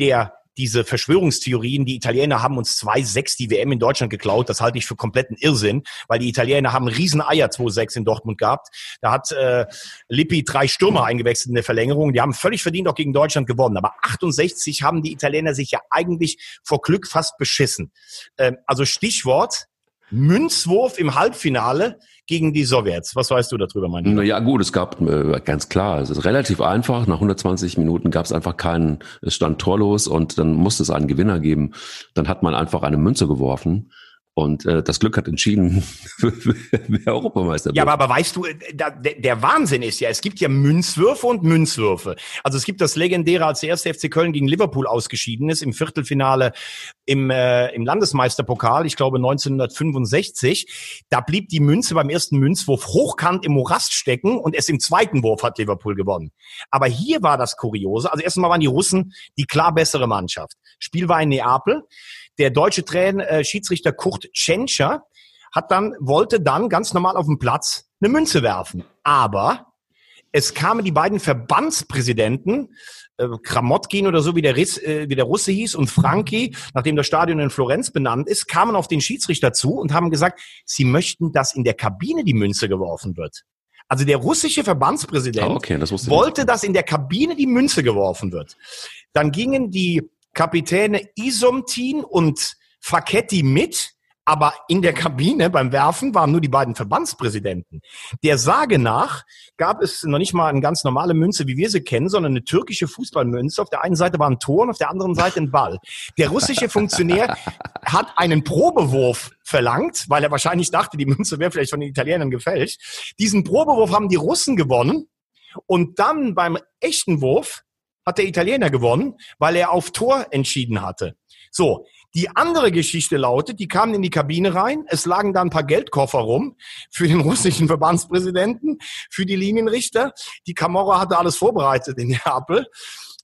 der diese Verschwörungstheorien, die Italiener haben uns 2-6 die WM in Deutschland geklaut, das halte ich für kompletten Irrsinn, weil die Italiener haben riesen Eier 2-6 in Dortmund gehabt. Da hat äh, Lippi drei Stürmer eingewechselt in der Verlängerung. Die haben völlig verdient auch gegen Deutschland gewonnen. Aber 68 haben die Italiener sich ja eigentlich vor Glück fast beschissen. Ähm, also Stichwort Münzwurf im Halbfinale gegen die Sowjets. Was weißt du darüber, mein Lieber? Ja gut, es gab äh, ganz klar, es ist relativ einfach. Nach 120 Minuten gab es einfach keinen, es stand torlos und dann musste es einen Gewinner geben. Dann hat man einfach eine Münze geworfen und äh, das Glück hat entschieden, wer Europameister wird. Ja, aber, aber weißt du, da, der, der Wahnsinn ist ja, es gibt ja Münzwürfe und Münzwürfe. Also es gibt das legendäre, als der erste FC Köln gegen Liverpool ausgeschieden ist, im Viertelfinale im, äh, im Landesmeisterpokal, ich glaube 1965. Da blieb die Münze beim ersten Münzwurf hochkant im Morast stecken und erst im zweiten Wurf hat Liverpool gewonnen. Aber hier war das Kuriose. Also erstmal waren die Russen die klar bessere Mannschaft. Spiel war in Neapel. Der deutsche Trainer, äh, Schiedsrichter Kurt Tschentscher hat dann, wollte dann ganz normal auf dem Platz eine Münze werfen. Aber es kamen die beiden Verbandspräsidenten, äh, Kramotkin oder so, wie der, Riss, äh, wie der Russe hieß, und Franki, nachdem das Stadion in Florenz benannt ist, kamen auf den Schiedsrichter zu und haben gesagt, sie möchten, dass in der Kabine die Münze geworfen wird. Also der russische Verbandspräsident oh, okay, das wollte, dass in der Kabine die Münze geworfen wird. Dann gingen die Kapitäne Isomtin und Facchetti mit, aber in der Kabine beim Werfen waren nur die beiden Verbandspräsidenten. Der Sage nach gab es noch nicht mal eine ganz normale Münze, wie wir sie kennen, sondern eine türkische Fußballmünze. Auf der einen Seite war ein Tor und auf der anderen Seite ein Ball. Der russische Funktionär hat einen Probewurf verlangt, weil er wahrscheinlich dachte, die Münze wäre vielleicht von den Italienern gefälscht. Diesen Probewurf haben die Russen gewonnen. Und dann beim echten Wurf hat der Italiener gewonnen, weil er auf Tor entschieden hatte. So, die andere Geschichte lautet, die kamen in die Kabine rein, es lagen da ein paar Geldkoffer rum für den russischen Verbandspräsidenten, für die Linienrichter. Die Camorra hatte alles vorbereitet in Neapel.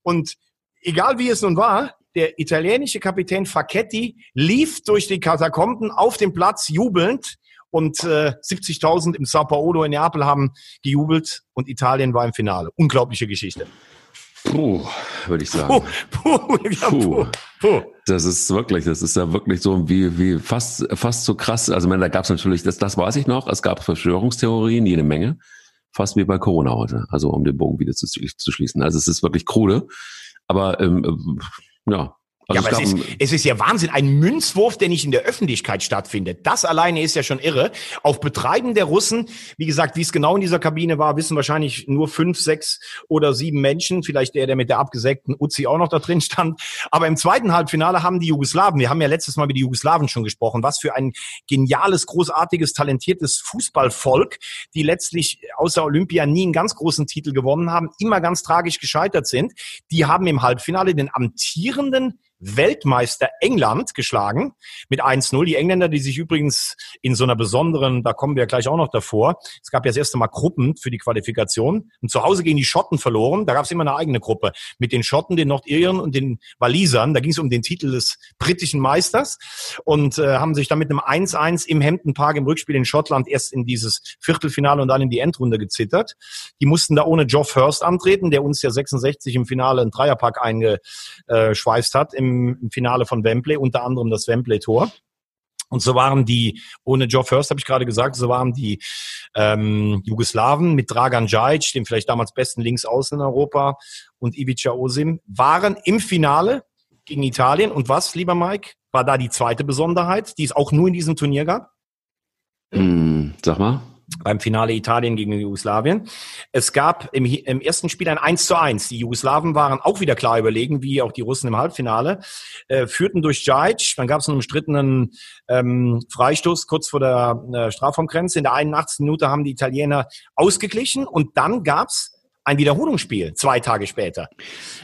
Und egal wie es nun war, der italienische Kapitän Facchetti lief durch die Katakomben auf dem Platz jubelnd und äh, 70.000 im Sao Paulo in Neapel haben gejubelt und Italien war im Finale. Unglaubliche Geschichte. Puh, würde ich sagen. Puh, puh, puh, puh. Das ist wirklich, das ist ja wirklich so wie, wie fast, fast so krass. Also, wenn da gab es natürlich, das, das weiß ich noch, es gab Verschwörungstheorien, jede Menge. Fast wie bei Corona heute. Also, um den Bogen wieder zu, zu schließen. Also, es ist wirklich krude. Aber, ähm, äh, ja, Also ja, aber es ist, es ist ja Wahnsinn. Ein Münzwurf, der nicht in der Öffentlichkeit stattfindet. Das alleine ist ja schon irre. Auf Betreiben der Russen, wie gesagt, wie es genau in dieser Kabine war, wissen wahrscheinlich nur fünf, sechs oder sieben Menschen. Vielleicht der, der mit der abgesägten Uzi auch noch da drin stand. Aber im zweiten Halbfinale haben die Jugoslawen, wir haben ja letztes Mal mit die Jugoslawen schon gesprochen, was für ein geniales, großartiges, talentiertes Fußballvolk, die letztlich außer Olympia nie einen ganz großen Titel gewonnen haben, immer ganz tragisch gescheitert sind. Die haben im Halbfinale den amtierenden Weltmeister England geschlagen mit 1-0. Die Engländer, die sich übrigens in so einer besonderen, da kommen wir gleich auch noch davor, es gab ja das erste Mal Gruppen für die Qualifikation und zu Hause gegen die Schotten verloren. Da gab es immer eine eigene Gruppe mit den Schotten, den Nordirren und den Walisern. Da ging es um den Titel des britischen Meisters und äh, haben sich dann mit einem 1-1 im Hampton Park im Rückspiel in Schottland erst in dieses Viertelfinale und dann in die Endrunde gezittert. Die mussten da ohne Geoff Hurst antreten, der uns ja 66 im Finale einen Dreierpack eingeschweißt hat im im, Finale von Wembley, unter anderem das Wembley-Tor. Und so waren die, ohne Joe First habe ich gerade gesagt, so waren die ähm, Jugoslawen mit Dragan Djajic, dem vielleicht damals besten Linksaußen in Europa, und Ivica Osim, waren im Finale gegen Italien. Und was, lieber Mike, war da die zweite Besonderheit, die es auch nur in diesem Turnier gab? Hm, sag mal beim Finale Italien gegen Jugoslawien. Es gab im, im, ersten Spiel ein 1 zu 1. Die Jugoslawen waren auch wieder klar überlegen, wie auch die Russen im Halbfinale, äh, führten durch Djajic. Dann gab es einen umstrittenen ähm, Freistoß kurz vor der äh, Strafraumgrenze. In der 81. Minute haben die Italiener ausgeglichen und dann gab's ein Wiederholungsspiel zwei Tage später.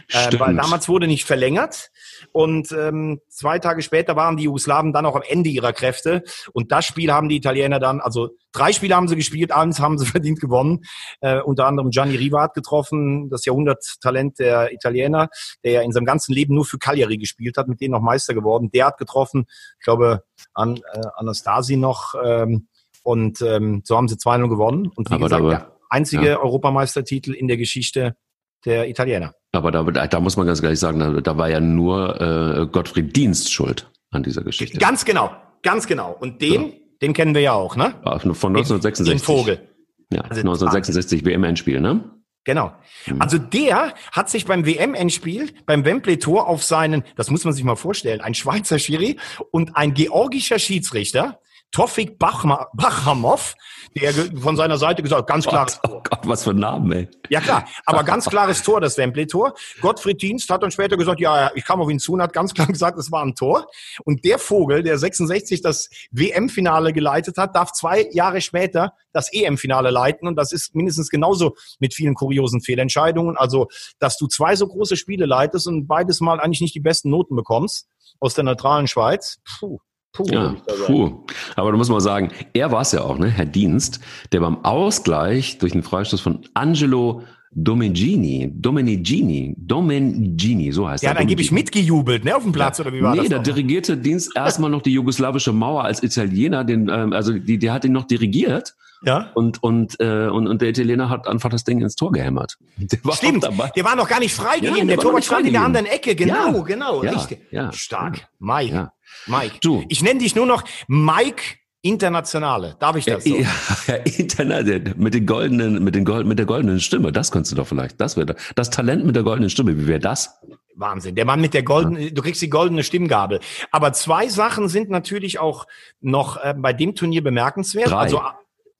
Äh, weil damals wurde nicht verlängert. Und ähm, zwei Tage später waren die Jugoslawen dann auch am Ende ihrer Kräfte. Und das Spiel haben die Italiener dann, also drei Spiele haben sie gespielt, eins haben sie verdient gewonnen. Äh, unter anderem Gianni Riva hat getroffen, das Jahrhunderttalent der Italiener, der ja in seinem ganzen Leben nur für Cagliari gespielt hat, mit denen noch Meister geworden. Der hat getroffen, ich glaube, an, äh, Anastasi noch. Ähm, und ähm, so haben sie 2-0 gewonnen. Und wie aber, gesagt, einzige ja. Europameistertitel in der Geschichte der Italiener. Aber da, da muss man ganz ehrlich sagen, da, da war ja nur äh, Gottfried Dienst schuld an dieser Geschichte. Ganz genau, ganz genau. Und den, ja. den kennen wir ja auch, ne? Von 1966. Den Vogel. Ja, also 1966 WM-Endspiel, ne? Genau. Mhm. Also der hat sich beim WM-Endspiel, beim Wembley-Tor auf seinen, das muss man sich mal vorstellen, ein Schweizer Schiri und ein georgischer Schiedsrichter, Tofik Bachamov, der von seiner Seite gesagt, ganz klares Tor. Oh Gott, was für ein Name, ey. Ja klar, aber ganz klares Tor, das Wembley-Tor. Gottfried Dienst hat dann später gesagt, ja, ich kam auf ihn zu und hat ganz klar gesagt, es war ein Tor. Und der Vogel, der 66 das WM-Finale geleitet hat, darf zwei Jahre später das EM-Finale leiten. Und das ist mindestens genauso mit vielen kuriosen Fehlentscheidungen. Also, dass du zwei so große Spiele leitest und beides Mal eigentlich nicht die besten Noten bekommst aus der neutralen Schweiz. Puh. Puh, ja, puh. Aber da muss man sagen, er war es ja auch, ne, Herr Dienst, der beim Ausgleich durch den Freistoß von Angelo Domengini, Domenigini, Domenigini, so heißt er. Ja, dann gebe ich mitgejubelt, ne, auf dem Platz, ja. oder wie war nee, das? Nee, da dirigierte Dienst erstmal noch die jugoslawische Mauer als Italiener, den, ähm, also die, der hat ihn noch dirigiert. Ja. Und, und, äh, und, und der Italiener hat einfach das Ding ins Tor gehämmert. Der war Stimmt, dabei. der war noch gar nicht freigegeben. Ja, der, der Torwart stand in der anderen Ecke. Genau, ja. genau. Ja, richtig. Ja, Stark. Mike. Mike. Du. Ich nenne dich nur noch Mike Internationale. Darf ich das so? Ja, ja international. Mit den goldenen, mit den Gold, mit der goldenen Stimme. Das könntest du doch vielleicht. Das wäre das Talent mit der goldenen Stimme. Wie wäre das? Wahnsinn. Der Mann mit der goldenen, ja. du kriegst die goldene Stimmgabel. Aber zwei Sachen sind natürlich auch noch äh, bei dem Turnier bemerkenswert. Drei. Also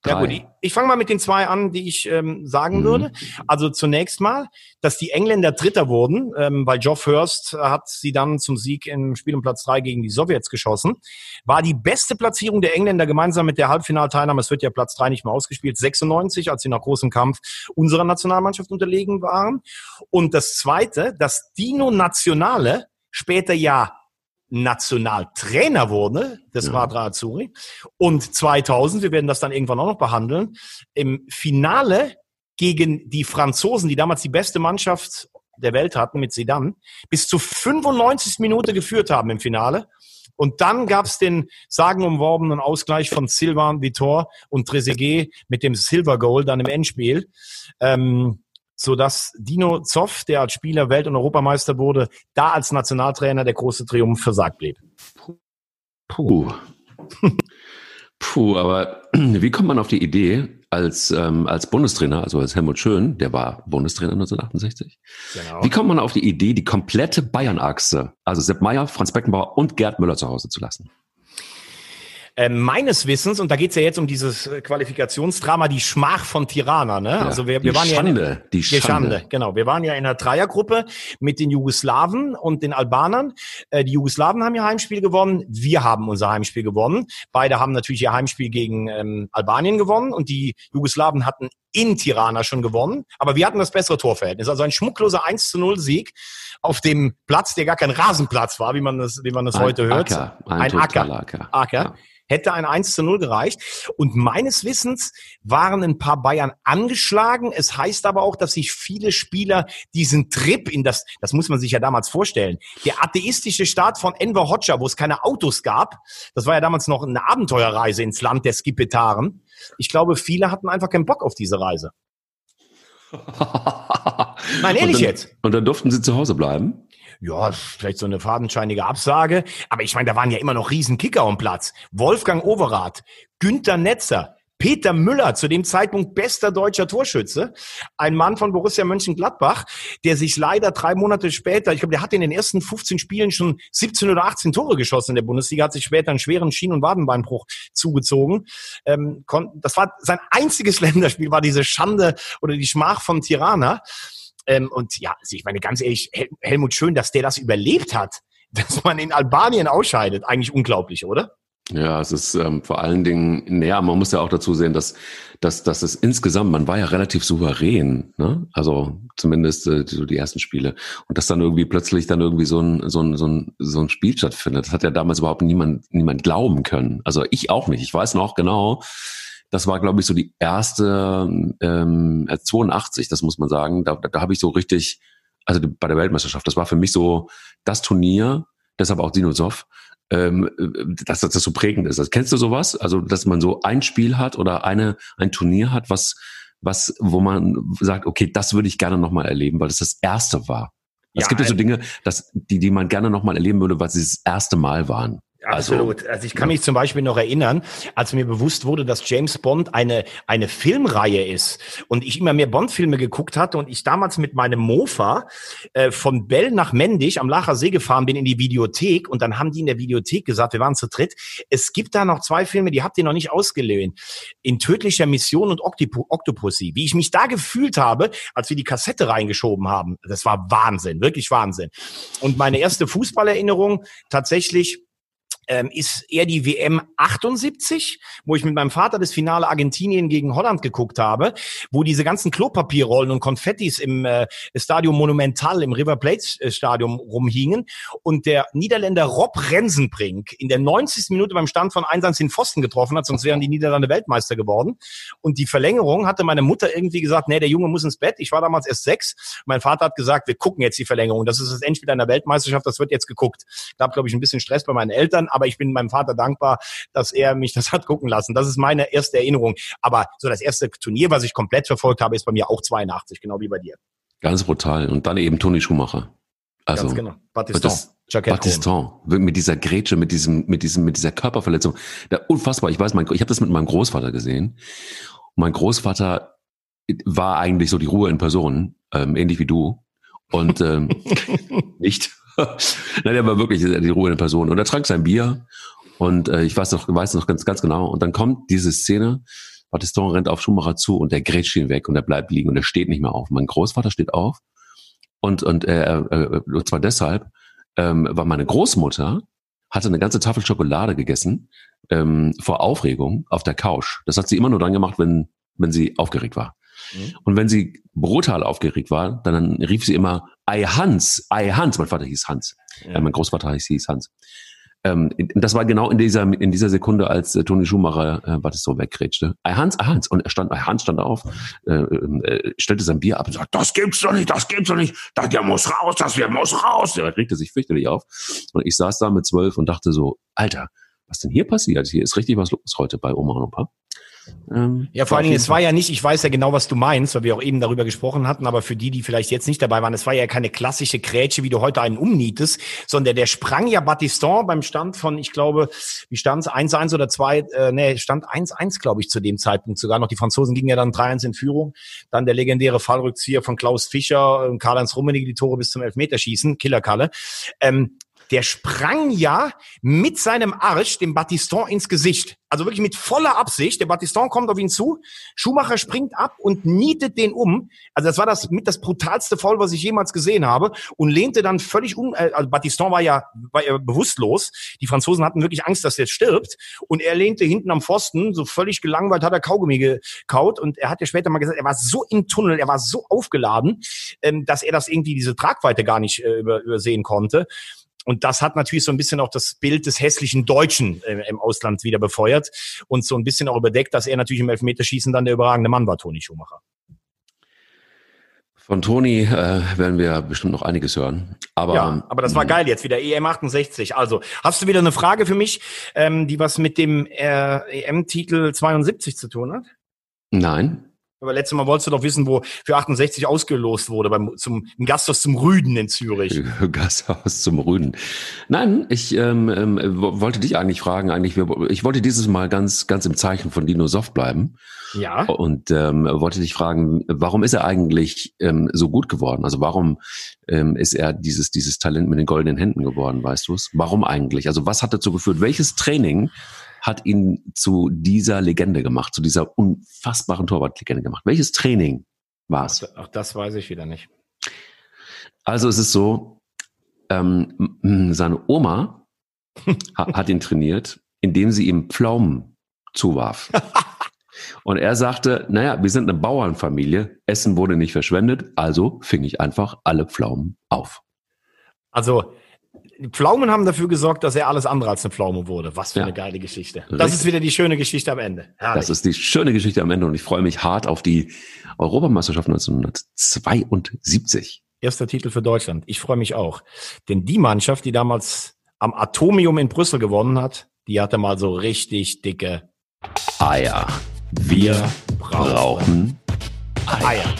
ja gut, ich, ich fange mal mit den zwei an, die ich ähm, sagen mhm. würde. Also zunächst mal, dass die Engländer Dritter wurden, ähm, weil Geoff Hurst hat sie dann zum Sieg im Spiel um Platz drei gegen die Sowjets geschossen. War die beste Platzierung der Engländer gemeinsam mit der Halbfinalteilnahme, es wird ja Platz drei nicht mehr ausgespielt, 96, als sie nach großem Kampf unserer Nationalmannschaft unterlegen waren. Und das Zweite, dass Dino Nationale später ja Nationaltrainer wurde, das ja. Radra Azzurri. Und 2000, wir werden das dann irgendwann auch noch behandeln, im Finale gegen die Franzosen, die damals die beste Mannschaft der Welt hatten mit Zidane, bis zu 95 Minuten geführt haben im Finale. Und dann gab's den sagenumworbenen Ausgleich von Silvan Vitor und Trezeguet mit dem Silver Goal dann im Endspiel. Ähm, so dass Dino Zoff, der als Spieler Welt- und Europameister wurde, da als Nationaltrainer der große Triumph versagt blieb. Puh. Puh, aber wie kommt man auf die Idee, als, ähm, als Bundestrainer, also als Helmut Schön, der war Bundestrainer 1968. Genau. Wie kommt man auf die Idee, die komplette Bayern-Achse, also Sepp Meyer, Franz Beckenbauer und Gerd Müller zu Hause zu lassen? Äh, meines Wissens, und da geht's ja jetzt um dieses äh, Qualifikationsdrama, die Schmach von Tirana, ne? Ja, also wir, wir waren Schande, ja in, die Schande, die Schande, genau. Wir waren ja in einer Dreiergruppe mit den Jugoslawen und den Albanern. Äh, die Jugoslawen haben ihr Heimspiel gewonnen, wir haben unser Heimspiel gewonnen. Beide haben natürlich ihr Heimspiel gegen ähm, Albanien gewonnen und die Jugoslawen hatten in Tirana schon gewonnen, aber wir hatten das bessere Torverhältnis. Also ein schmuckloser 1 zu 0 Sieg auf dem Platz, der gar kein Rasenplatz war, wie man das, wie man das ein heute hört. Acker, ein, ein Acker. Acker. Acker. Ja hätte ein 1 zu 0 gereicht. Und meines Wissens waren ein paar Bayern angeschlagen. Es heißt aber auch, dass sich viele Spieler diesen Trip in das, das muss man sich ja damals vorstellen, der atheistische Staat von Enver Hoxha, wo es keine Autos gab, das war ja damals noch eine Abenteuerreise ins Land der Skipetaren. Ich glaube, viele hatten einfach keinen Bock auf diese Reise. Nein, ehrlich und dann, jetzt. Und dann durften sie zu Hause bleiben? ja, vielleicht so eine fadenscheinige Absage. Aber ich meine, da waren ja immer noch riesen Kicker am Platz. Wolfgang Overath, Günther Netzer, Peter Müller, zu dem Zeitpunkt bester deutscher Torschütze, ein Mann von Borussia Mönchengladbach, der sich leider drei Monate später, ich glaube, der hat in den ersten 15 Spielen schon 17 oder 18 Tore geschossen in der Bundesliga, hat sich später einen schweren Schien- und Wadenbeinbruch zugezogen. Ähm, das war sein einziges Länderspiel, war diese Schande oder die Schmach von Tirana. Ähm, und ja, also ich meine ganz ehrlich, Hel Helmut Schön, dass der das überlebt hat, dass man in Albanien ausscheidet, eigentlich unglaublich, oder? Ja, es ist ähm, vor allen Dingen, naja, man muss ja auch dazu sehen, dass, dass, dass es insgesamt, man war ja relativ souverän, ne? Also zumindest äh, so die ersten Spiele. Und dass dann irgendwie plötzlich dann irgendwie so ein, so ein, so ein, so ein Spiel stattfindet, das hat ja damals überhaupt niemand, niemand glauben können. Also ich auch nicht. Ich weiß noch genau, das war, glaube ich, so die erste ähm, 82, das muss man sagen. Da, da, da habe ich so richtig, also bei der Weltmeisterschaft, das war für mich so das Turnier, deshalb auch Dinosov, ähm, dass das so prägend ist. Also, kennst du sowas? Also, dass man so ein Spiel hat oder eine ein Turnier hat, was, was, wo man sagt, okay, das würde ich gerne nochmal erleben, weil das das erste war. Es gibt ja so Dinge, dass, die, die man gerne nochmal erleben würde, weil sie das erste Mal waren. Also, Absolut. Also ich kann mich zum Beispiel noch erinnern, als mir bewusst wurde, dass James Bond eine, eine Filmreihe ist und ich immer mehr Bond-Filme geguckt hatte und ich damals mit meinem Mofa äh, von Bell nach Mendig am Lacher See gefahren bin in die Videothek und dann haben die in der Videothek gesagt, wir waren zu dritt, es gibt da noch zwei Filme, die habt ihr noch nicht ausgelehnt. In tödlicher Mission und Octop Octopussy. Wie ich mich da gefühlt habe, als wir die Kassette reingeschoben haben, das war Wahnsinn, wirklich Wahnsinn. Und meine erste Fußballerinnerung tatsächlich ähm, ist eher die WM 78, wo ich mit meinem Vater das Finale Argentinien gegen Holland geguckt habe, wo diese ganzen Klopapierrollen und Konfettis im äh, Stadion Monumental, im River Plate äh, Stadion rumhingen und der Niederländer Rob Rensenbrink in der 90. Minute beim Stand von 1 den Pfosten getroffen hat, sonst wären die Niederlande Weltmeister geworden. Und die Verlängerung hatte meine Mutter irgendwie gesagt, nee, der Junge muss ins Bett. Ich war damals erst sechs. Mein Vater hat gesagt, wir gucken jetzt die Verlängerung. Das ist das Endspiel einer Weltmeisterschaft, das wird jetzt geguckt. Gab, glaube ich, ein bisschen Stress bei meinen Eltern, aber ich bin meinem Vater dankbar, dass er mich das hat gucken lassen. Das ist meine erste Erinnerung. Aber so das erste Turnier, was ich komplett verfolgt habe, ist bei mir auch 82, genau wie bei dir. Ganz brutal. Und dann eben Toni Schumacher. Also, Ganz genau. Batiston. Batiston. Mit dieser Grätsche, mit diesem, mit diesem, mit dieser Körperverletzung. Da, unfassbar. Ich weiß, mein, ich habe das mit meinem Großvater gesehen. Und mein Großvater war eigentlich so die Ruhe in Person, ähm, ähnlich wie du. Und ähm, nicht. Nein, der war wirklich die Ruhe in Person. Und er trank sein Bier und äh, ich weiß noch, weiß noch ganz, ganz genau. Und dann kommt diese Szene, Battiston rennt auf Schumacher zu und der grätscht ihn weg und er bleibt liegen und er steht nicht mehr auf. Mein Großvater steht auf und und äh, äh, und zwar deshalb, ähm, weil meine Großmutter hatte eine ganze Tafel Schokolade gegessen ähm, vor Aufregung auf der Couch. Das hat sie immer nur dann gemacht, wenn wenn sie aufgeregt war. Mhm. Und wenn sie brutal aufgeregt war, dann rief sie immer Ei Hans, Ei Hans. Mein Vater hieß Hans. Ja. Äh, mein Großvater hieß Hans. Ähm, das war genau in dieser in dieser Sekunde, als äh, Toni Schumacher äh, war das so weggrätschte. Ei Hans, Ei Hans. Und er stand, Ei Hans stand auf, äh, äh, stellte sein Bier ab und sagte, das gibt's doch nicht, das gibt's doch nicht, das, der muss raus, das der muss raus. Der regte sich fürchterlich auf. Und ich saß da mit zwölf und dachte so, Alter, was denn hier passiert? Hier ist richtig was los heute bei Oma und Opa. Ähm, ja, vor allen Dingen, es war ja nicht, ich weiß ja genau, was du meinst, weil wir auch eben darüber gesprochen hatten, aber für die, die vielleicht jetzt nicht dabei waren, es war ja keine klassische Grätsche, wie du heute einen umnietest, sondern der sprang ja Battiston beim Stand von, ich glaube, wie stand es, 1-1 oder 2, äh, nee, stand 1-1, glaube ich, zu dem Zeitpunkt sogar noch. Die Franzosen gingen ja dann 3-1 in Führung. Dann der legendäre Fallrückzieher von Klaus Fischer, Karl-Heinz Rummenigge, die Tore bis zum Elfmeterschießen, Killerkalle. Ähm, der sprang ja mit seinem Arsch dem Battiston ins Gesicht. Also wirklich mit voller Absicht. Der Battiston kommt auf ihn zu, Schumacher springt ab und nietet den um. Also das war das mit das brutalste Foul, was ich jemals gesehen habe und lehnte dann völlig um. Äh, also Battiston war ja, war ja bewusstlos. Die Franzosen hatten wirklich Angst, dass er stirbt und er lehnte hinten am Pfosten, so völlig gelangweilt hat er Kaugummi gekaut und er hat ja später mal gesagt, er war so im Tunnel, er war so aufgeladen, ähm, dass er das irgendwie diese Tragweite gar nicht äh, übersehen konnte. Und das hat natürlich so ein bisschen auch das Bild des hässlichen Deutschen äh, im Ausland wieder befeuert und so ein bisschen auch überdeckt, dass er natürlich im Elfmeterschießen dann der überragende Mann war, Toni Schumacher. Von Toni äh, werden wir bestimmt noch einiges hören. Aber, ja, aber das war geil jetzt wieder EM 68. Also hast du wieder eine Frage für mich, ähm, die was mit dem äh, EM-Titel 72 zu tun hat? Nein. Aber letztes Mal wolltest du doch wissen, wo für 68 ausgelost wurde beim zum im Gasthaus zum Rüden in Zürich. Gasthaus zum Rüden. Nein, ich ähm, ähm, wollte dich eigentlich fragen. Eigentlich, ich wollte dieses Mal ganz ganz im Zeichen von Dino Soft bleiben. Ja. Und ähm, wollte dich fragen, warum ist er eigentlich ähm, so gut geworden? Also warum ähm, ist er dieses dieses Talent mit den goldenen Händen geworden? Weißt du es? Warum eigentlich? Also was hat dazu geführt? Welches Training hat ihn zu dieser Legende gemacht, zu dieser unfassbaren Torwartlegende gemacht? Welches Training war es? Ach, das weiß ich wieder nicht. Also es ist so, ähm, seine Oma hat ihn trainiert, indem sie ihm Pflaumen zuwarf. Und er sagte, naja, wir sind eine Bauernfamilie, Essen wurde nicht verschwendet, also fing ich einfach alle Pflaumen auf. Also Pflaumen haben dafür gesorgt, dass er alles andere als eine Pflaume wurde. Was für ja. eine geile Geschichte. Das Richtig. ist wieder die schöne Geschichte am Ende. Herrlich. Das ist die schöne Geschichte am Ende und ich freue mich hart auf die Europameisterschaft 1972. Erster Titel für Deutschland. Ich freue mich auch. Denn die Mannschaft, die damals am Atomium in Brüssel gewonnen hat, die hatte mal so richtig dicke Eier. Wir brauchen Eier. Eier.